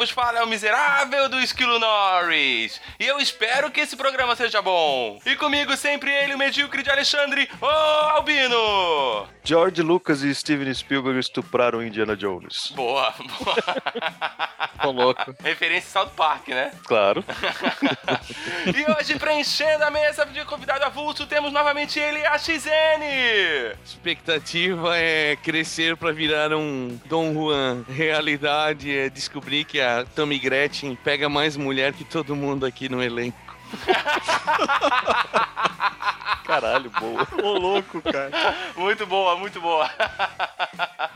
was Fala é o miserável do Esquilo Norris. E eu espero que esse programa seja bom. E comigo sempre ele, o medíocre de Alexandre, o Albino! George Lucas e Steven Spielberg estupraram Indiana Jones. Boa, boa. Tô louco. Referência a South Park, né? Claro. E hoje, preenchendo a mesa de convidado avulso, temos novamente ele, a XN! Expectativa é crescer pra virar um Dom Juan. Realidade é descobrir que a Tammy Gretchen pega mais mulher que todo mundo aqui no elenco. Caralho, boa. Ô, louco, cara. Muito boa, muito boa.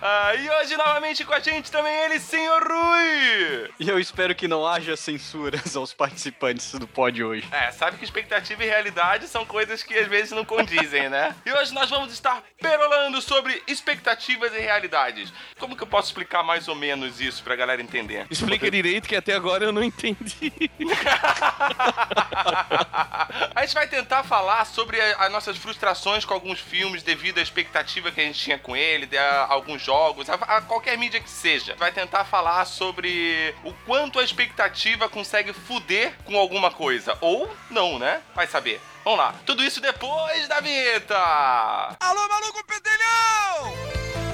Ah, e hoje, novamente com a gente também ele, Senhor Rui! E eu espero que não haja censuras aos participantes do pod hoje. É, sabe que expectativa e realidade são coisas que às vezes não condizem, né? E hoje nós vamos estar perolando sobre expectativas e realidades. Como que eu posso explicar mais ou menos isso pra galera entender? Explica direito que até agora eu não entendi. A gente vai tentar falar sobre as nossas frustrações com alguns filmes devido à expectativa que a gente tinha com ele, a, alguns jogos, a, a qualquer mídia que seja. Vai tentar falar sobre o quanto a expectativa consegue fuder com alguma coisa. Ou não, né? Vai saber. Vamos lá. Tudo isso depois da vinheta. Alô, maluco pedelhão!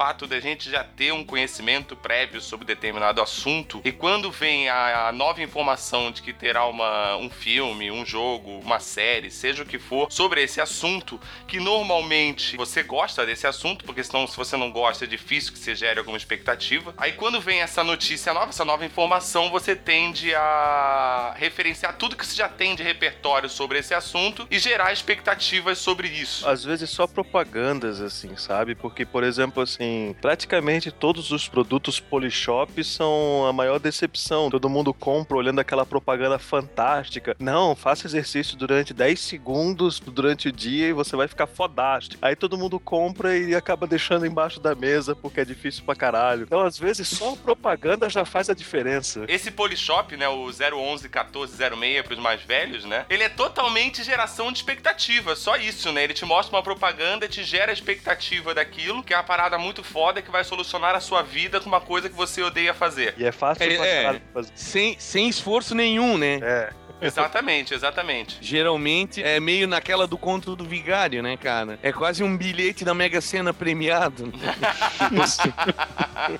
fato da gente já ter um conhecimento prévio sobre determinado assunto e quando vem a, a nova informação de que terá uma, um filme, um jogo, uma série, seja o que for, sobre esse assunto, que normalmente você gosta desse assunto, porque senão se você não gosta é difícil que você gere alguma expectativa. Aí quando vem essa notícia nova, essa nova informação, você tende a referenciar tudo que você já tem de repertório sobre esse assunto e gerar expectativas sobre isso. Às vezes só propagandas, assim, sabe? Porque, por exemplo, assim, praticamente todos os produtos Polishop são a maior decepção. Todo mundo compra olhando aquela propaganda fantástica. Não, faça exercício durante 10 segundos durante o dia e você vai ficar fodástico. Aí todo mundo compra e acaba deixando embaixo da mesa porque é difícil pra caralho. Então, às vezes, só a propaganda já faz a diferença. Esse Polishop, né, o 011 1406 para os mais velhos, né? Ele é totalmente geração de expectativa, só isso, né? Ele te mostra uma propaganda, te gera a expectativa daquilo, que é uma parada muito foda que vai solucionar a sua vida com uma coisa que você odeia fazer. E é fácil É, é. fazer. Sem, sem esforço nenhum, né? É. Exatamente, exatamente. Geralmente é meio naquela do conto do vigário, né, cara? É quase um bilhete da Mega Sena premiado.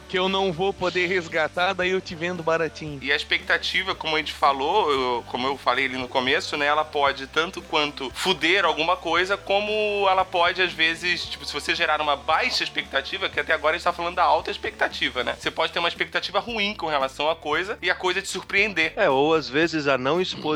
que eu não vou poder resgatar, daí eu te vendo baratinho. E a expectativa, como a gente falou, eu- como eu falei ali no começo, né? Ela pode tanto quanto fuder alguma coisa, como ela pode, às vezes, tipo, se você gerar uma baixa expectativa, que até agora a gente tá falando da alta expectativa, né? Você pode ter uma expectativa ruim com relação à coisa e a coisa te surpreender. É, ou às vezes a não exposição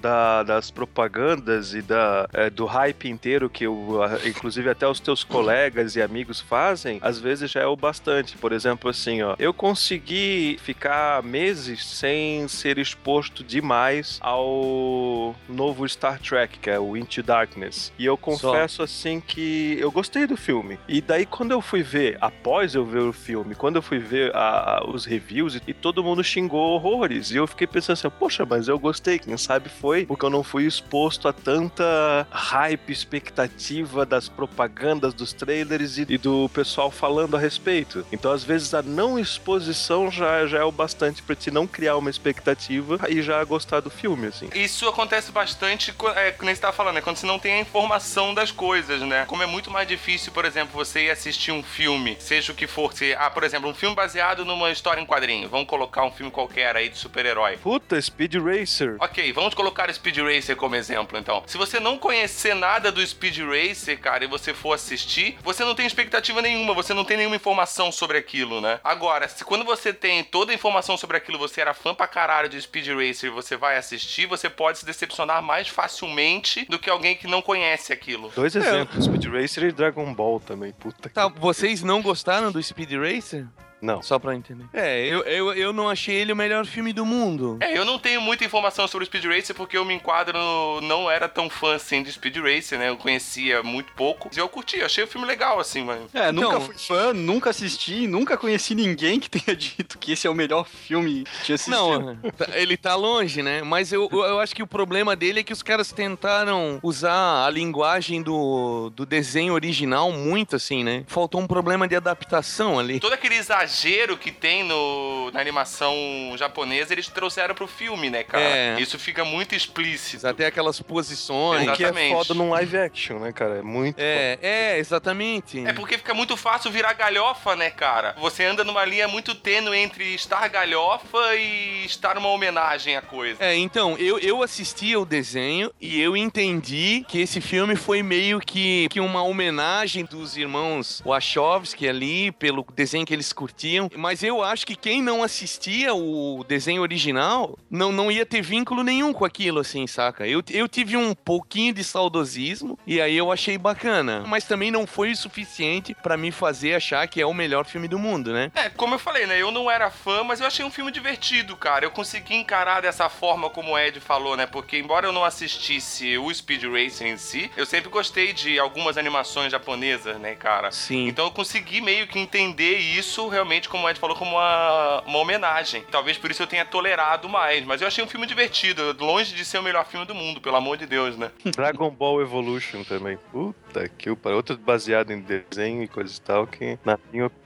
da- das propagandas e da, é, do hype inteiro que, o, a- inclusive, até os teus colegas e amigos fazem, às vezes já é o bastante. Por exemplo, assim, ó, eu consegui ficar meses sem ser exposto demais ao novo Star Trek, que é o Into Darkness. E eu confesso, assim, que eu gostei do filme. E daí, quando eu fui ver, após eu ver o filme, quando eu fui ver a- a- os reviews, e, e todo mundo xingou horrores. E eu fiquei pensando assim, poxa, mas eu gostei gostei. Quem sabe foi porque eu não fui exposto a tanta hype, expectativa das propagandas, dos trailers e, e do pessoal falando a respeito. Então, às vezes, a não exposição já, já é o bastante pra te não criar uma expectativa e já gostar do filme, assim. Isso acontece bastante, é, como você tava falando, é quando você não tem a informação das coisas, né? Como é muito mais difícil, por exemplo, você ir assistir um filme, seja o que for, se, ah, por exemplo, um filme baseado numa história em quadrinho. Vamos colocar um filme qualquer aí de super-herói. Puta, Speed Racer. Ok, vamos colocar o Speed Racer como exemplo, então. Se você não conhecer nada do Speed Racer, cara, e você for assistir, você não tem expectativa nenhuma, você não tem nenhuma informação sobre aquilo, né? Agora, se quando você tem toda a informação sobre aquilo, você era fã pra caralho de Speed Racer e você vai assistir, você pode se decepcionar mais facilmente do que alguém que não conhece aquilo. Dois exemplos, Speed Racer e Dragon Ball também. Puta que... Tá, vocês não gostaram do Speed Racer? Não. Só pra entender. É, eu, eu, eu não achei ele o melhor filme do mundo. É, eu não tenho muita informação sobre o Speed Racer porque eu me enquadro, no- não era tão fã assim de Speed Racer, né? Eu conhecia muito pouco. E eu curti, achei o filme legal, assim, mas. É, nunca Então- fui fã, nunca assisti, nunca conheci ninguém que tenha dito que esse é o melhor filme que tinha assistido. Não, ele tá longe, né? Mas eu, eu eu acho que o problema dele é que os caras tentaram usar a linguagem do, do desenho original muito assim, né? Faltou um problema de adaptação ali. Todo aquele exagero que tem no, na animação japonesa, eles trouxeram pro filme, né, cara? É. Isso fica muito explícito. Até aquelas posições. Exato. Que é Exatamente. foda num live action, né, cara? É muito É, é, exatamente. É porque fica muito fácil virar galhofa, né, cara? Você anda numa linha muito tênue entre estar galhofa e estar uma homenagem à coisa. É, então, eu, eu assisti ao desenho e eu entendi que esse filme foi meio que, que uma homenagem dos irmãos Wachowski ali, pelo desenho que eles curtiam. Mas eu acho que quem não assistia o desenho original não, não ia ter vínculo nenhum com aquilo, assim, saca? Eu, eu tive um pouquinho de saudosismo e aí eu achei bacana. Mas também não foi o suficiente pra me fazer achar que é o melhor filme do mundo, né? É, como eu falei, né? Eu não era fã, mas eu achei um filme divertido, cara. Eu consegui encarar dessa forma como o Ed falou, né? Porque embora eu não assistisse o Speed Racer em si, eu sempre gostei de algumas animações japonesas, né, cara? Sim. Então eu consegui meio que entender isso realmente, como o Ed falou, como uma, uma homenagem. Talvez por isso eu tenha tolerado mais. Mas eu achei um filme divertido, longe de ser o melhor filme do mundo, pelo amor de Deus, né? Dragon Ball Evolution também. Puta que pariu. Outro baseado em desenho e coisa e tal, que, na minha opinião,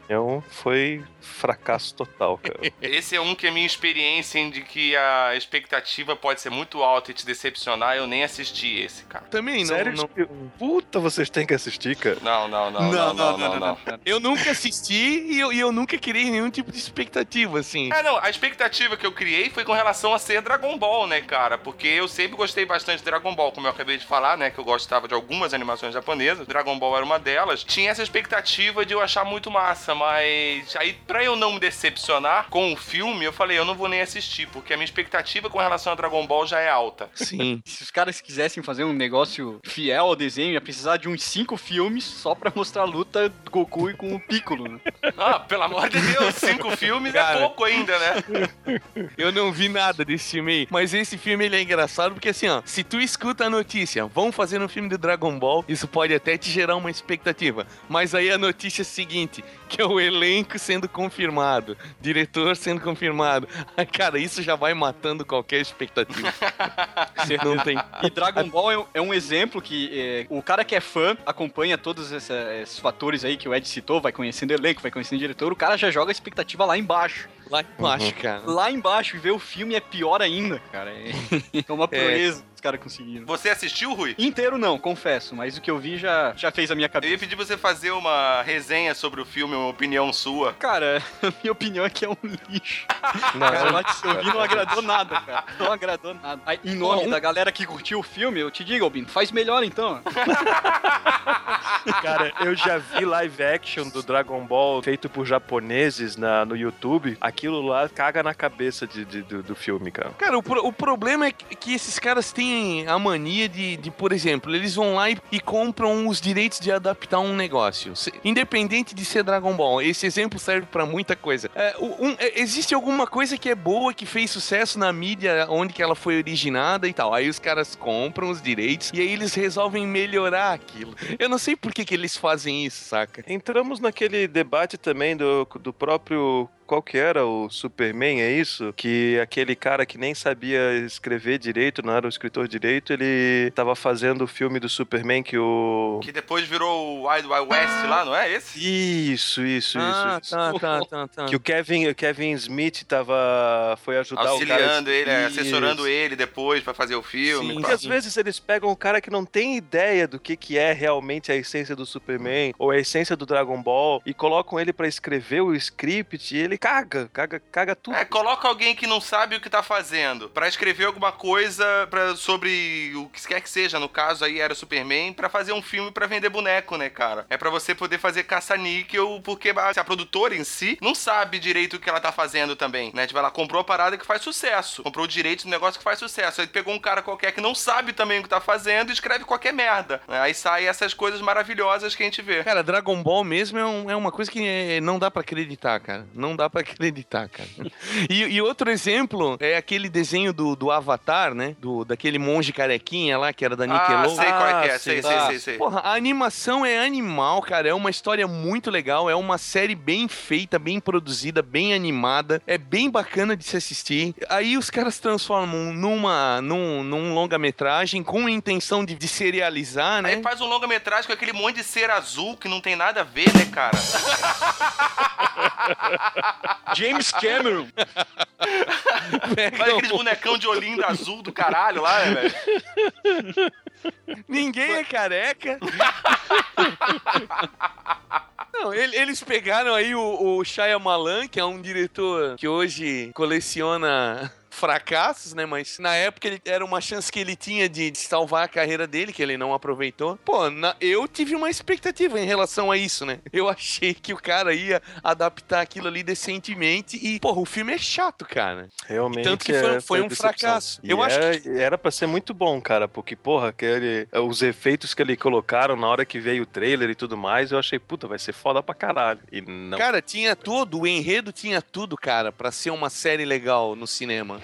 foi fracasso total, cara. Esse é um que a minha experiência em de que a expectativa pode ser muito alta e te decepcionar, eu nem assisti esse, cara. Também não, Sério? não, Puta, vocês têm que assistir, cara. Não, não, não, não, não, não, não. Eu nunca assisti e eu, e eu nunca criei nenhum tipo de expectativa, assim. É, não, a expectativa que eu criei foi com relação a ser Dragon Ball, né, cara? Porque eu sempre gostei bastante de Dragon Ball, como eu acabei de falar, né? Que eu gostava de algumas animações japonesas. Dragon Ball era uma delas. Tinha essa expectativa de eu achar muito massa, mas aí, pra eu não me decepcionar com o filme, eu falei, eu não vou nem assistir, porque a minha expectativa com relação a Dragon Ball já é alta. Sim. Se os caras quisessem fazer um negócio fiel ao desenho, ia precisar de uns cinco filmes só pra mostrar a luta do Goku e com o Piccolo, né? Ah, pelo amor de Deus, cinco filmes Cara. é pouco ainda, né? Eu não vi nada desse filme aí. Mas esse filme ele é engraçado porque assim, ó, se tu escuta a notícia, vão fazer um filme de Dragon Ball, isso pode até te gerar uma expectativa. Mas aí a notícia é a seguinte, que é o elenco sendo confirmado, diretor sendo confirmado. Ai, cara, isso já vai matando qualquer expectativa. não tem. E Dragon Ball é um- é um exemplo que é, o cara que é fã acompanha todos essa- esses fatores aí que o Ed citou, vai conhecendo elenco, vai conhecendo diretor, o cara já joga a expectativa lá embaixo. Lá embaixo, cara. Lá embaixo, e ver o filme é pior ainda, cara. É, é uma proeza que os caras conseguiram. Você assistiu, Rui? Inteiro não, confesso, mas o que eu vi já, já fez a minha Eu cabeça. ia pedir pra você fazer uma resenha sobre o filme, uma opinião sua. Cara, a minha opinião é que é um lixo. Não, Cara, lá que eu vi não agradou nada, cara. Não agradou nada. Aí, em nome Bom, da galera que curtiu o filme, eu te digo, Albino, faz melhor então. Cara, eu já vi live action do Dragon Ball feito por japoneses na, no YouTube. Aquilo lá caga na cabeça de, de- do, do filme, cara. Cara, o, pro- o problema é que esses caras têm a mania de, de, por exemplo, eles vão lá e, e compram os direitos de adaptar um negócio. Independente de ser Dragon Ball. Esse exemplo serve pra muita coisa. É, um- é, existe alguma coisa que é boa, que fez sucesso na mídia onde que ela foi originada e tal. Aí os caras compram os direitos e aí eles resolvem melhorar aquilo. Eu não sei por que, que eles fazem isso, saca? Entramos naquele debate também do, do próprio qual que era o Superman, é isso? Que aquele cara que nem sabia escrever direito, não era um escritor direito, ele tava fazendo o filme do Superman que o... Que depois virou o Wild Wild West lá, não é esse? Isso, isso, Ah, isso. tá, isso. tá, tá, tá. Que o Kevin, o Kevin Smith tava... foi ajudar o cara... Auxiliando ele, Isso. assessorando ele depois pra fazer o filme. Sim. Porque às vezes eles pegam um cara que não tem ideia do que, que é realmente a essência do Superman ou a essência do Dragon Ball e colocam ele pra escrever o script e ele caga, caga, caga tudo. É, coloca alguém que não sabe o que tá fazendo pra escrever alguma coisa pra, sobre o que quer que seja. No caso aí era Superman, pra fazer um filme pra vender boneco, né, cara? É pra você poder fazer caça-níquel, porque a, a produtora em si não sabe direito o que ela tá fazendo também, né? Tipo, ela comprou a parada que faz sucesso, comprou o direito do negócio que faz sucesso. Aí pegou um cara qualquer que não sabe também o que tá fazendo e escreve qualquer merda. né? Aí sai essas coisas maravilhosas que a gente vê. Cara, Dragon Ball mesmo é, um- é uma coisa que é- não dá pra acreditar, cara. Não dá pra acreditar, cara. E, e outro exemplo é aquele desenho do, do Avatar, né? Do, daquele monge carequinha lá, que era da Ah, Nickelodeon. sei qual é que é, Ah, sei, sei, tá. sei, sei. Porra, a animação é animal, cara. É uma história muito legal. É uma série bem feita, bem produzida, bem animada. É bem bacana de se assistir. Aí os caras transformam numa, num, num longa-metragem com a intenção de, de serializar, né? Aí faz um longa-metragem com aquele monte de cera azul que não tem nada a ver, né, cara? James Cameron. Pega Faz o- aqueles bonecão de olhinho azul do caralho lá, né, velho? Ninguém é careca. Não, ele- eles pegaram aí o, o Shyamalan, que é um diretor que hoje coleciona fracassos, né? Mas na época ele, era uma chance que ele tinha de, de salvar a carreira dele, que ele não aproveitou. Pô, na- eu tive uma expectativa em relação a isso, né? Eu achei que o cara ia adaptar aquilo ali decentemente e, porra, o filme é chato, cara. Realmente Tanto que foi- é- foi um decepção. fracasso. E Eu acho é- Era pra ser muito bom, cara, porque, porra, aquele, os efeitos que ele colocaram na hora que veio o trailer e tudo mais, eu achei, puta, vai ser foda pra caralho. E não. Cara, tinha tudo, o enredo tinha tudo, cara, pra ser uma série legal no cinema.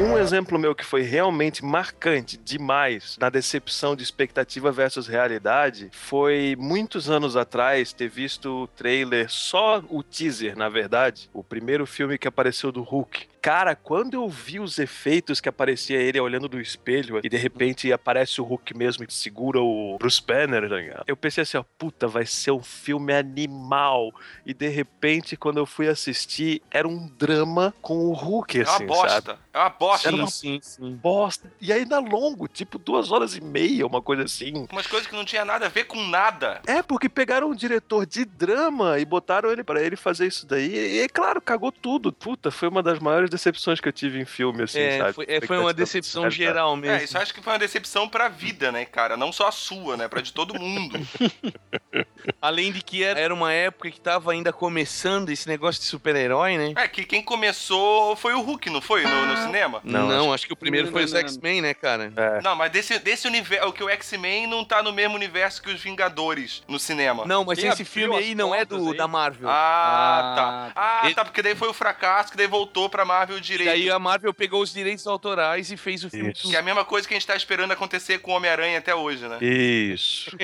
Um exemplo meu que foi realmente marcante demais na decepção de expectativa versus realidade foi muitos anos atrás ter visto o trailer, só o teaser, na verdade, o primeiro filme que apareceu do Hulk. Cara, quando eu vi os efeitos que aparecia ele olhando do espelho e de repente aparece o Hulk mesmo e segura o Bruce Banner, tá? Eu pensei assim, ó, puta, vai ser um filme animal. E de repente, quando eu fui assistir, era um drama com o Hulk, É uma assim, bosta. sabe? É uma bosta. Era uma- sim, sim. bosta. E ainda longo, tipo duas horas e meia, uma coisa assim. Umas coisas que não tinha nada a ver com nada. É, porque pegaram um diretor de drama e botaram ele pra ele fazer isso daí. E, é claro, cagou tudo. Puta, foi uma das maiores decepções que eu tive em filme, assim, É, sabe? foi, é, foi uma decepção geral mesmo. É, isso acho que foi uma decepção pra vida, né, cara? Não só a sua, né? Pra de todo mundo. Além de que era, uma época que tava ainda começando esse negócio de super-herói, né? É, que quem começou foi o Hulk, não foi? No, no cinema? Não, acho, que o primeiro Não, foi não, os não. X-Men, né, cara? É. Não, mas desse, desse universo, o que o X-Men não tá no mesmo universo que os Vingadores no cinema. Não, mas Quem esse filme aí não é do aí? da Marvel. Ah, Ah, tá. Ah, Ele- tá, porque daí foi o fracasso que daí voltou pra Marvel e direito. daí a Marvel pegou os direitos autorais e fez o filme. Isso. Que é a mesma coisa que a gente tá esperando acontecer com o Homem-Aranha até hoje, né? Isso.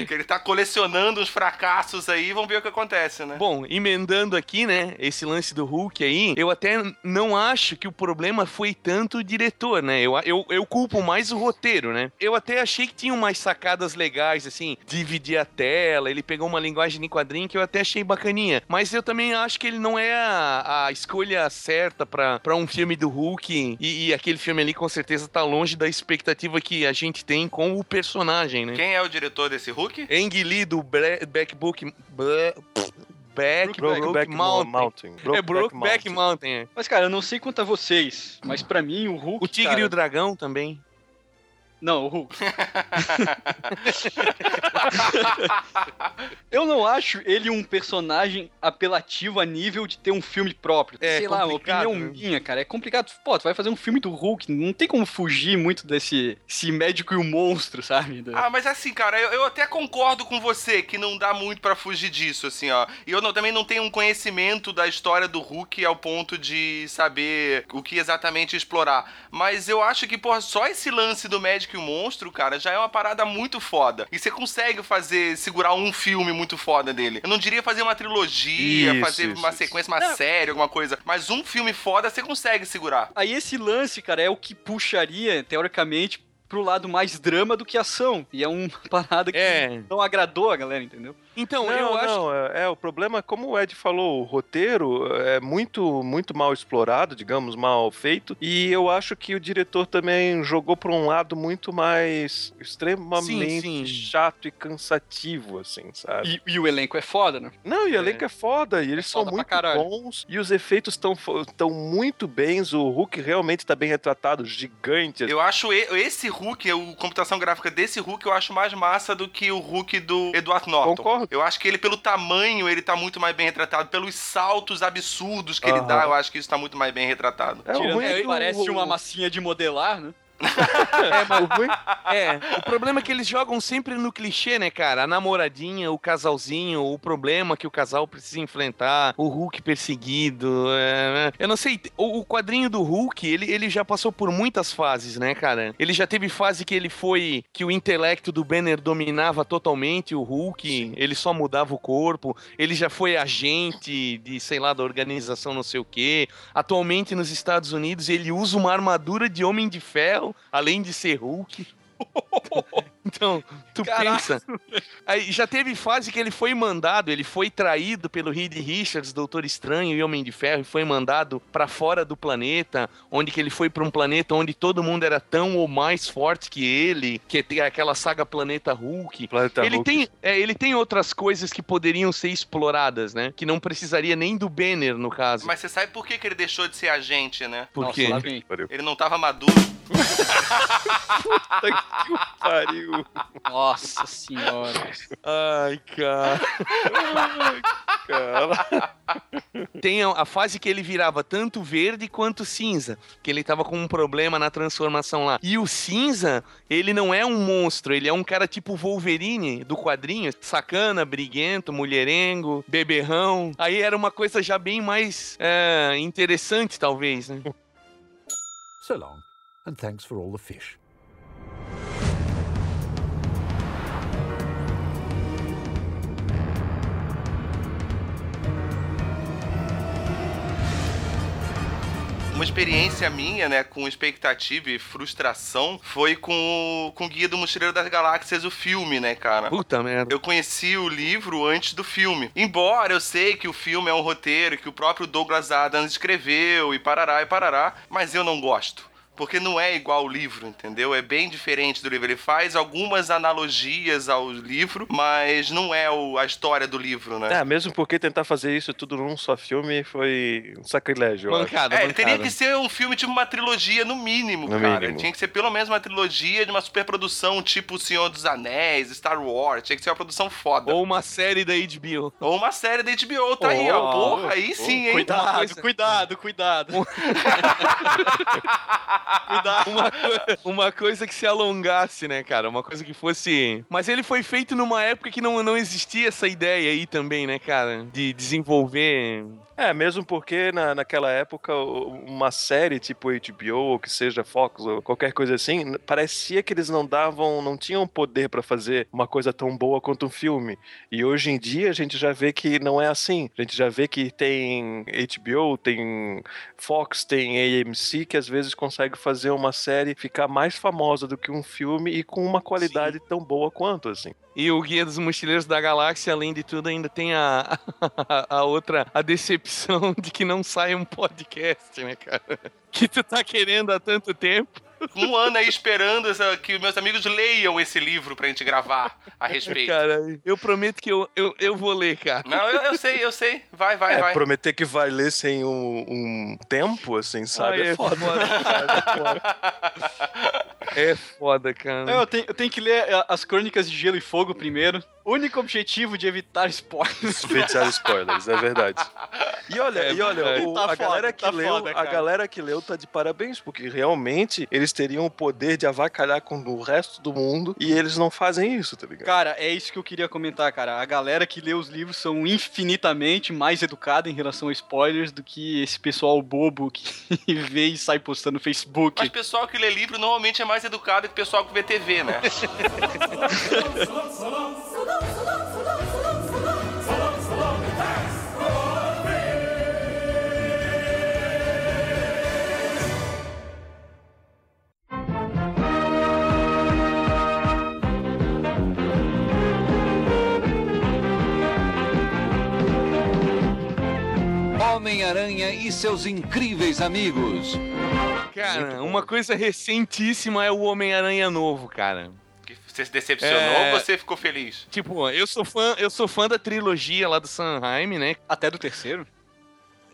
Que ele tá colecionando os fracassos aí, vamos ver o que acontece, né? Bom, emendando aqui, né, esse lance do Hulk aí, eu até não acho que o problema foi tanto o diretor, né? Eu, eu, eu culpo mais o roteiro, né? Eu até achei que tinha umas sacadas legais, assim, dividir a tela, ele pegou uma linguagem de quadrinho que eu até achei bacaninha. Mas eu também acho que ele não é a, a escolha certa pra pra um filme do Hulk. E, e aquele filme ali com certeza tá longe da expectativa que a gente tem com o personagem, né? Quem é o diretor desse Hulk? Ang Lee do Backbook. Bre- Back, Brokeback Mountain. Mountain. É Brokeback Mountain. é. Mas, cara, eu não sei quanto a vocês, mas pra mim o Hulk. O Tigre cara... e o Dragão também. Não, o Hulk. eu não acho ele um personagem apelativo a nível de ter um filme próprio. É Sei lá, opinião né? minha, cara. É complicado. Pô, tu vai fazer um filme do Hulk, não tem como fugir muito desse esse médico e o monstro, sabe? Ah, mas assim, cara, eu, eu até concordo com você que não dá muito pra fugir disso, assim, ó. E eu não- também não tenho um conhecimento da história do Hulk ao ponto de saber o que exatamente explorar. Mas eu acho que, porra, só esse lance do médico que o monstro, cara, já é uma parada muito foda. E você consegue fazer, segurar um filme muito foda dele. Eu não diria fazer uma trilogia, Isso, fazer isso, uma isso. sequência, uma Não. série, alguma coisa. Mas um filme foda você consegue segurar. Aí esse lance, cara, é o que puxaria, teoricamente, pro lado mais drama do que ação. E é uma parada que É. não agradou a galera, entendeu? Então, Não, eu acho. não, é, é, o problema, como o Ed falou, o roteiro é muito, muito mal explorado, digamos, mal feito, e eu acho que o diretor também jogou para um lado muito mais extremamente Sim, sim. chato e cansativo, assim, sabe? E, e o elenco é foda, né? Não, e o elenco é foda, e eles são foda pra muito bons, e os efeitos estão tão muito bens, o Hulk realmente tá bem retratado, gigante, Eu acho esse Hulk, a computação gráfica desse Hulk, eu acho mais massa do que o Hulk do Edward Norton. Concordo. Eu acho que ele, pelo tamanho, ele tá muito mais bem retratado. Pelos saltos absurdos que ele Aham. dá, eu acho que isso tá muito mais bem retratado. É, o Tirando é que parece uma massinha de modelar, né? É, mas É, o problema é que eles jogam sempre no clichê, né, cara? A namoradinha, o casalzinho, o problema que o casal precisa enfrentar, o Hulk perseguido. é, Eu não sei, o, o quadrinho do Hulk, ele, ele já passou por muitas fases, né, cara? Ele já teve fase que ele foi. que o intelecto do Banner dominava totalmente o Hulk, ele só mudava o corpo, ele já foi agente de, sei lá, da organização não sei o quê. Atualmente nos Estados Unidos, ele usa uma armadura de Homem de Ferro, além de ser Hulk. Então, tu Caraca. pensa. Aí já teve fase que ele foi mandado, ele foi traído pelo Reed Richards, Doutor Estranho e Homem de Ferro, e foi mandado pra fora do planeta, onde que ele foi pra um planeta onde todo mundo era tão ou mais forte que ele, que é aquela saga Planeta Hulk. Planeta ele, Hulk. tem, é, ele tem outras coisas que poderiam ser exploradas, né? Que não precisaria nem do Banner, no caso. Mas você sabe por que, que ele deixou de ser agente, né? Por Nossa, quê? Ele não tava maduro. Puta que pariu. Nossa senhora. Ai, cara. Cara. Tem a, a fase que ele virava tanto verde quanto cinza, que ele tava com um problema na transformação lá. E o cinza, ele não é um monstro, ele é um cara tipo Wolverine do quadrinho, sacana, briguento, mulherengo, beberrão. Aí era uma coisa já bem mais é, interessante, talvez, né? So long, and thanks for all the fish. Uma experiência minha, né, com expectativa e frustração, foi com o com o Guia do Mochileiro das Galáxias, o filme, né, cara? Puta merda. Eu conheci o livro antes do filme. Embora eu sei que o filme é um roteiro que o próprio Douglas Adams escreveu e parará e parará, mas eu não gosto. Porque não é igual o livro, entendeu? É bem diferente do livro. Ele faz algumas analogias ao livro, mas não é o- a história do livro, né? É, mesmo porque tentar fazer isso tudo num só filme foi um sacrilégio. Mancada, É, mancada. teria que ser um filme tipo uma trilogia, no mínimo, No cara. mínimo. Tinha que ser pelo menos uma trilogia de uma superprodução, tipo O Senhor dos Anéis, Star Wars. Tinha que ser uma produção foda. Ou, Ou uma série da HBO. uma série da HBO, tá aí, ó. Oh, Porra, aí sim, hein? Cuidado, cuidado, cuidado. uma, uma coisa que se alongasse, né, cara? Uma coisa que fosse. Mas ele foi feito numa época que não, não existia essa ideia aí também, né, cara? De desenvolver. É, mesmo porque na, naquela época uma série tipo HBO ou que seja Fox ou qualquer coisa assim, parecia que eles não davam, não tinham poder pra fazer uma coisa tão boa quanto um filme. E hoje em dia a gente já vê que não é assim. A gente já vê que tem HBO, tem Fox, tem AMC que às vezes consegue fazer uma série ficar mais famosa do que um filme e com uma qualidade tão boa quanto assim. E o Guia dos Mochileiros da Galáxia, além de tudo, ainda tem a, a outra, a decepção de que não sai um podcast, né, cara? Que tu tá querendo há tanto tempo. Um ano aí esperando essa- que meus amigos leiam esse livro pra gente gravar a respeito. Cara, eu prometo que eu, eu, eu vou ler, cara. Não, eu, eu sei, eu sei. Vai, vai, É, vai. prometer que vai ler sem um, um tempo, assim, sabe? Ai, é foda. cara, é foda. É foda, cara. É, Eu tenho, eu tenho que ler eh, as crônicas de Gelo e Fogo primeiro. Único objetivo de evitar spoilers. Evitar spoilers, é verdade. E olha, É e olha, verdade. o- Tá a foda, galera que tá leu, foda, a galera que leu tá de parabéns, porque realmente eles eles teriam o poder de avacalhar com o resto do mundo e eles não fazem isso, tá ligado? Cara, é isso que eu queria comentar, cara. A galera que lê os livros são infinitamente mais educada em relação a spoilers do que esse pessoal bobo que vê e sai postando no Facebook. Mas pessoal que lê livro normalmente é mais educado que o pessoal que vê TV, né? Homem-Aranha e seus incríveis amigos. Cara, uma coisa recentíssima é o Homem-Aranha novo, cara. Você se decepcionou É. ou você ficou feliz? Tipo, eu sou fã, eu sou fã da trilogia lá do Sanheim, né? Até do terceiro?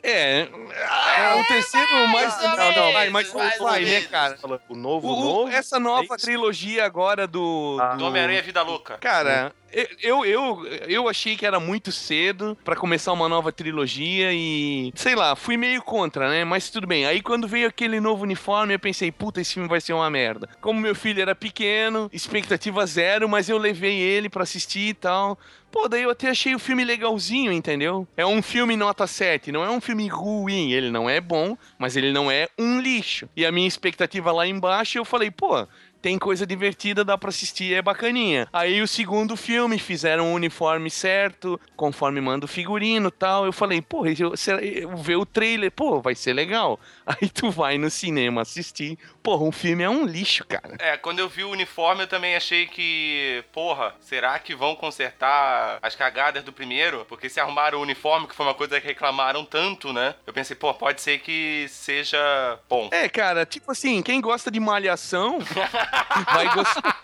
É, ah, o terceiro mais ou não, não, vai, menos, mas mais ou vai, né, cara? O novo, O- novo. essa nova é trilogia agora do, Ah. do Homem-Aranha Vida Louca. Cara, eu, eu, eu achei que era muito cedo pra começar uma nova trilogia e. Sei lá, fui meio contra, né? Mas tudo bem. Aí quando veio aquele novo uniforme, eu pensei, puta, esse filme vai ser uma merda. Como meu filho era pequeno, expectativa zero, mas eu levei ele pra assistir e tal. Pô, daí eu até achei o filme legalzinho, entendeu? É um filme nota 7, não é um filme ruim. Ele não é bom, mas ele não é um lixo. E a minha expectativa lá embaixo, eu falei, pô, tem coisa divertida, dá pra assistir, é bacaninha. Aí o segundo filme, fizeram o uniforme certo, conforme manda o figurino tal. Eu falei, pô, eu, eu ver o trailer, pô, vai ser legal. Aí tu vai no cinema assistir, porra, um filme é um lixo, cara. É, quando eu vi o uniforme, eu também achei que, porra, será que vão consertar as cagadas do primeiro? Porque se arrumaram o uniforme, que foi uma coisa que reclamaram tanto, né? Eu pensei, pô, pode ser que seja bom. É, cara, tipo assim, quem gosta de malhação vai gostar.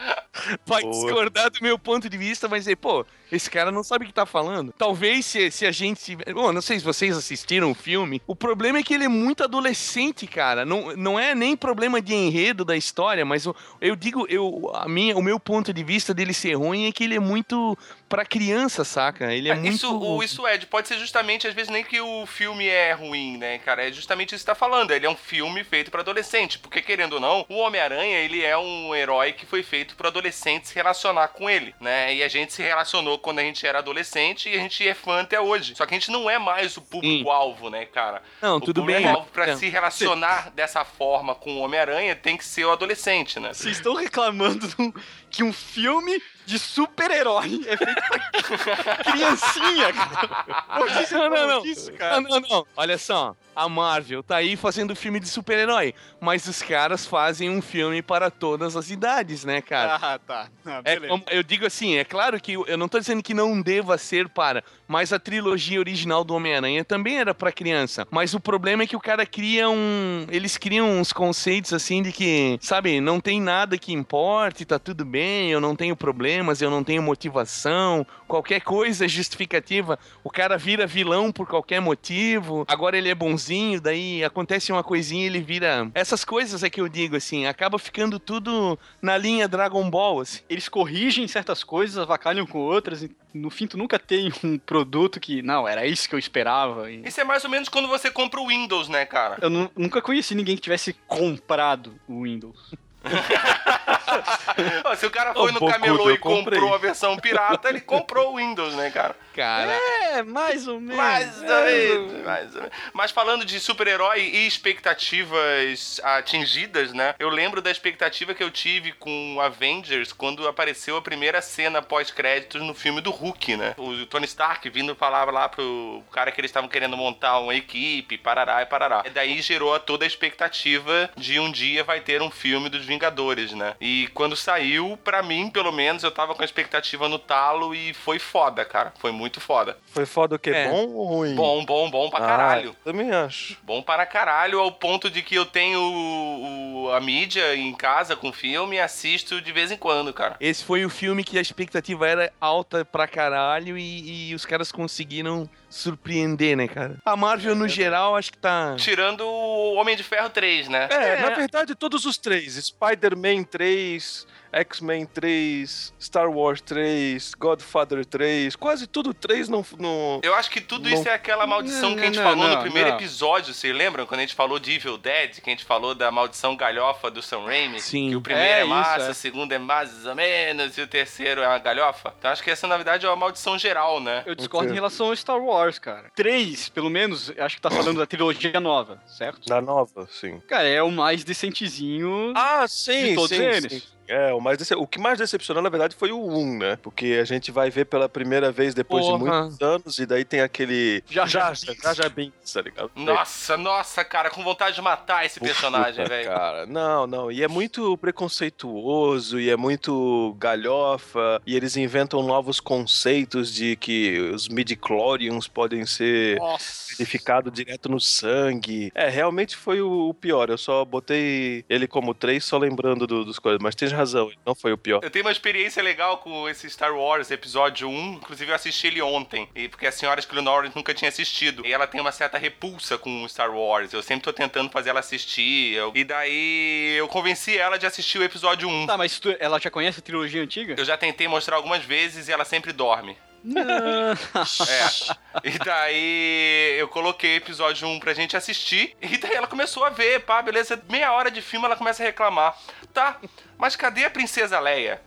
Vai Boa. discordar do meu ponto de vista, vai dizer, pô, esse cara não sabe o que tá falando. Talvez se, se a gente. Bom, não sei se vocês assistiram o filme. O problema é que ele é muito adolescente, cara. Não, não é nem problema de enredo da história, mas o- eu digo, eu, a minha, o meu ponto de vista dele ser ruim é que ele é muito pra criança, saca? Ele é, É, muito. Isso, o, isso é, pode ser justamente, às vezes, nem que o filme é ruim, né, cara? É justamente isso que você tá falando. Ele é um filme feito pra adolescente. Porque, querendo ou não, o Homem-Aranha, ele é um herói que foi feito pro adolescente se relacionar com ele, né? E a gente se relacionou quando a gente era adolescente e a gente é fã até hoje. Só que a gente não é mais o público-alvo, né, cara? Não, o tudo bem. público-alvo pra É. se relacionar dessa forma com o Homem-Aranha tem que ser o adolescente, né? Vocês estão reclamando do- que um filme de super-herói é feito pra criancinha, cara. Você Não, não, não. disso, cara? Não, não, não. Olha só, a Marvel tá aí fazendo filme de super-herói, mas os caras fazem um filme para todas as idades, né, cara? Ah, tá. Ah, É como- eu digo assim, é claro que eu não tô dizendo que não deva ser para, mas a trilogia original do Homem-Aranha também era pra criança. Mas o problema é que o cara cria um. Eles criam uns conceitos assim de que, sabe, não tem nada que importe, tá tudo bem, eu não tenho problemas, eu não tenho motivação, qualquer coisa é justificativa. O cara vira vilão por qualquer motivo, agora ele é bonzinho, daí acontece uma coisinha e ele vira. Essas coisas é que eu digo assim, acaba ficando tudo na linha Dragon Ball, assim. Eles corrigem certas coisas, avacalham com outras, e no fim tu nunca tem um produto que, não, era isso que eu esperava. e- Isso é mais ou menos quando você compra o Windows, né, cara? Eu nu- nunca conheci ninguém que tivesse comprado o Windows. Se o cara foi Ô, no Bocudo, camelô e comprou a versão pirata, ele comprou o Windows, né, cara? Cara, É, mais ou menos. Mais ou menos, mais ou menos. Mas falando de super-herói e expectativas atingidas, né? Eu lembro da expectativa que eu tive com Avengers quando apareceu a primeira cena pós-créditos no filme do Hulk, né? O Tony Stark vindo falar lá pro cara que eles estavam querendo montar uma equipe, parará e parará. E daí gerou toda a expectativa de um dia vai ter um filme dos Vingadores, né? E quando saiu, pra mim, pelo menos, eu tava com a expectativa no talo e foi foda, cara. Foi muito foda. Foi foda o quê? É. Bom ou ruim? Bom, bom, bom pra Ah, caralho. também acho. Bom para caralho, ao ponto de que eu tenho o- o- a mídia em casa com filme e assisto de vez em quando, cara. esse foi o filme que a expectativa era alta pra caralho e, e os caras conseguiram surpreender, né, cara? A Marvel, no geral, acho que tá. Tirando o Homem de Ferro 3, né? É, É. na verdade, todos os três. Spider-Man 3, X-Men 3, Star Wars 3, Godfather 3, quase tudo 3 não. não Eu acho que tudo Não- isso é aquela maldição Não, que a gente não, falou não, no primeiro não. episódio, vocês lembram? Quando a gente falou de Evil Dead, que a gente falou da maldição galhofa do Sam Raimi? Sim. Que o primeiro É é, isso, massa, é. o segundo é mais ou menos, e o terceiro é uma galhofa. Então acho que essa, na verdade, é uma maldição geral, né? Eu discordo ser. em relação ao Star Wars, cara. Três, pelo menos, acho que tá falando da trilogia nova, certo? Da nova, sim. Cara, é o mais decentezinho. Ah, sim, De todos sim, eles. sim. É, o, mais dece- o que mais decepcionou, na verdade, foi o 1, né? Porque a gente vai ver pela primeira vez depois de Porra. muitos anos, e daí tem aquele. Jar Jar Jar Jar Binks, tá ligado? Nossa, nossa, cara, com vontade de matar esse personagem, velho. Cara, não, não. E é muito preconceituoso, e é muito galhofa, e eles inventam novos conceitos de que os midi-chlorians podem ser Nossa. verificados direto no sangue. É, realmente foi o, pior. Eu só botei ele como 3 só lembrando do- dos coisas, mas tens razão, ele não foi o pior. Eu tenho uma experiência legal com esse Star Wars episódio 1. Inclusive, eu assisti ele ontem. E porque a senhora Sklinor nunca tinha assistido. E ela tem uma certa repulsa com o Star Wars. Eu sempre tô tentando fazer ela assistir. eu- E daí eu convenci ela de assistir o episódio 1. Tá, mas tu- ela já conhece a trilogia antiga? Eu já tentei mostrar algumas vezes e ela sempre dorme. Não. É. E daí eu coloquei episódio 1 pra gente assistir. E daí ela começou a ver, pá, beleza. Meia hora de filme ela começa a reclamar. Tá, mas cadê a princesa Leia?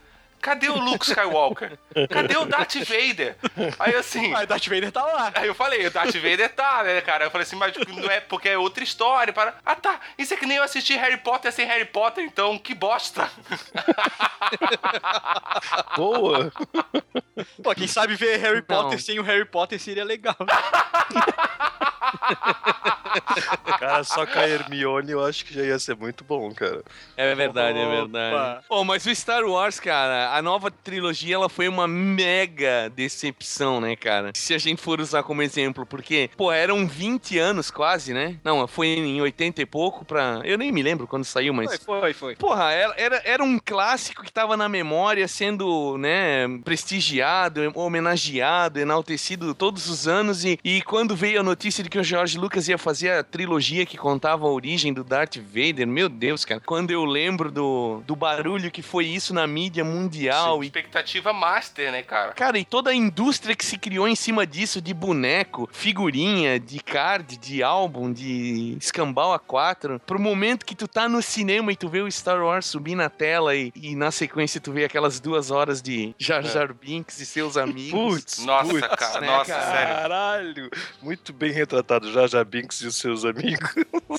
Cadê o Luke Skywalker? Cadê o Darth Vader? Aí assim. Mas Darth Vader tá lá. Aí eu falei, o Darth Vader tá, né, cara? Eu falei assim, mas não é porque é outra história. Para... Ah, tá. Isso é que nem eu assisti Harry Potter sem Harry Potter, então que bosta. Boa! Pô, quem sabe ver Harry Não. Potter sem o Harry Potter seria legal. Cara, só com a Hermione eu acho que já ia ser muito bom, cara. É verdade, é Opa. verdade. Oh, mas o Star Wars, cara, a nova trilogia, ela foi uma mega decepção, né, cara? Se a gente for usar como exemplo, porque, pô, eram 20 anos quase, né? Não, foi em 80 e pouco pra... Eu nem me lembro quando saiu, mas... Foi, foi, foi. Porra, era, era, era um clássico que tava na memória, sendo, né, prestigiado, homenageado, enaltecido todos os anos. E, e quando veio a notícia de que o George Lucas ia fazer a trilogia que contava a origem do Darth Vader, meu Deus, cara. Quando eu lembro do, do barulho que foi isso na mídia mundial e Expectativa master, né, cara? Cara, e toda a indústria que se criou em cima disso, de boneco, figurinha, de card, de álbum, de escambau A4, pro momento que tu tá no cinema e tu vê o Star Wars subir na tela e, e na sequência tu vê aquelas duas horas de Jar Jar Binks e seus amigos. Putz, Nossa, putz, cara, né, nossa, cara? sério. Caralho! Muito bem retratado, Jaja Binks e os seus amigos.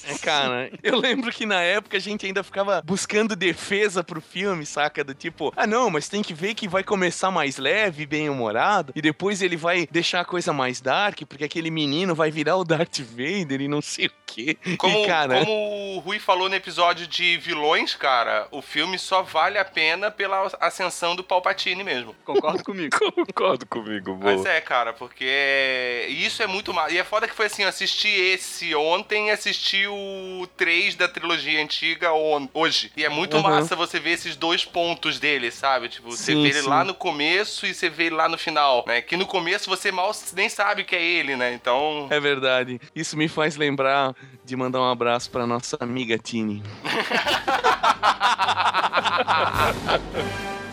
É, cara, eu lembro que na época a gente ainda ficava buscando defesa pro filme, saca? Do tipo, ah não, mas tem que ver que vai começar mais leve, bem-humorado, e depois ele vai deixar a coisa mais dark, porque aquele menino vai virar o Darth Vader e não sei o quê. Como, e, cara, como o Rui falou no episódio de vilões, cara, o filme só vale a pena pela ascensão do Palpatine mesmo. Concordo comigo. Concordo comigo, Mas boa. é, cara, porque isso é muito mal. E é foda que foi assim, eu assisti esse ontem e assisti o 3 da trilogia antiga hoje. E é muito Uhum. massa você ver esses dois pontos dele, sabe? Tipo, você Sim, vê ele sim. lá no começo e você vê ele lá no final, né? Que no começo você mal nem sabe que é ele, né? Então... É verdade. Isso me faz lembrar de mandar um abraço pra nossa amiga Tini.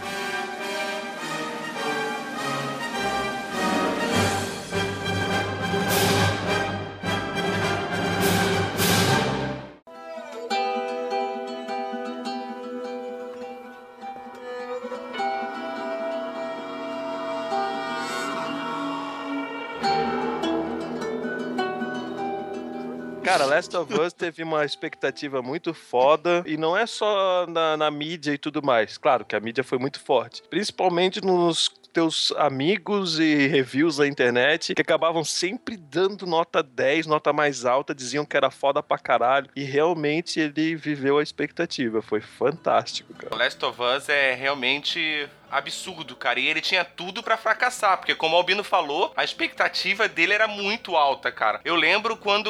Cara, Last of Us teve uma expectativa muito foda e não é só na, na mídia e tudo mais. Claro que a mídia foi muito forte, principalmente nos teus amigos e reviews na internet que acabavam sempre dando nota 10, nota mais alta, diziam que era foda pra caralho e realmente ele viveu a expectativa. Foi fantástico, cara. Last of Us é realmente absurdo, cara. E ele tinha tudo pra fracassar, porque como o Albino falou, a expectativa dele era muito alta, cara. Eu lembro quando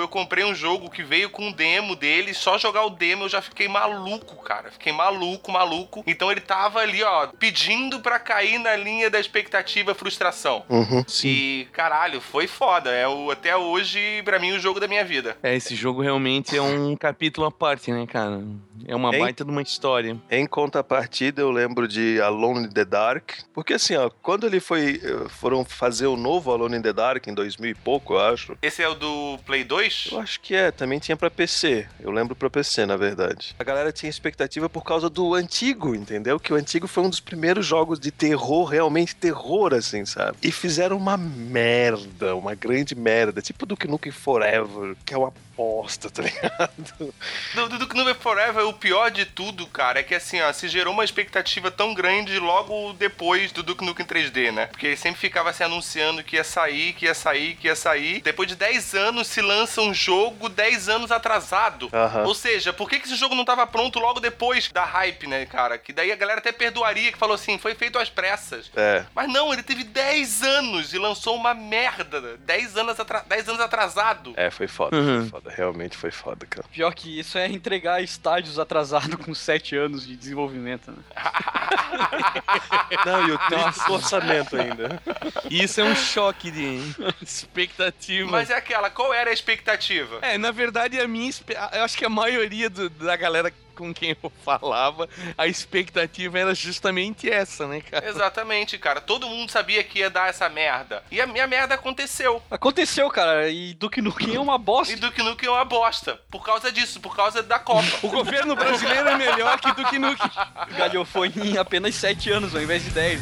eu comprei um jogo que veio com um demo dele, só jogar o demo eu já fiquei maluco, cara. Fiquei maluco, maluco. Então ele tava ali, ó, pedindo pra cair na linha da expectativa frustração. Uhum. E, caralho, foi foda. É o, até hoje, pra mim, o jogo da minha vida. É, esse jogo realmente é um capítulo à parte, né, cara? É uma Hein? baita de uma história. Em contrapartida, eu lembro de Alone in the Dark, porque assim, ó, quando ele foi eh, foram fazer o novo Alone in the Dark em 2000 e pouco, eu acho. Esse é o do Play 2? Eu acho que é, também tinha pra PC. Eu lembro pra PC, na verdade. A galera tinha expectativa por causa do antigo, entendeu? Que o antigo foi um dos primeiros jogos de terror, realmente terror, assim, sabe? E fizeram uma merda, uma grande merda, tipo do Nukem Forever, que é uma bosta, tá ligado? Do, do Duke Nukem Forever, o pior de tudo, cara, é que assim, ó, se gerou uma expectativa tão grande logo depois do Duke Nukem 3D, né? Porque ele sempre ficava se anunciando que ia sair, que ia sair, que ia sair. Depois de 10 anos se lança um jogo 10 anos atrasado. Ou seja, por que, que esse jogo não tava pronto logo depois da hype, né, cara? Que daí a galera até perdoaria, que falou assim, foi feito às pressas. É. Mas não, ele teve 10 anos e lançou uma merda. 10 anos, atra 10 anos atrasado. É, foi foda, Uhum. foi foda. Realmente foi foda, cara. Pior que isso é entregar estádios atrasados com 7 anos de desenvolvimento, né? Não, e o triste do orçamento ainda. Isso é um choque de expectativa. Mas é aquela, qual era a expectativa? É, na verdade, a minha. Eu acho que a maioria do- da galera com quem eu falava, a expectativa era justamente essa, né, cara? Exatamente, cara. Todo mundo sabia que ia dar essa merda. E a minha merda aconteceu. Aconteceu, cara, e Duke Nukem é uma bosta. E Duke Nukem é uma bosta. Por causa disso, por causa da Copa. O governo brasileiro é melhor que Duke Nukem. Galhofou em apenas 7 anos, ao invés de 10.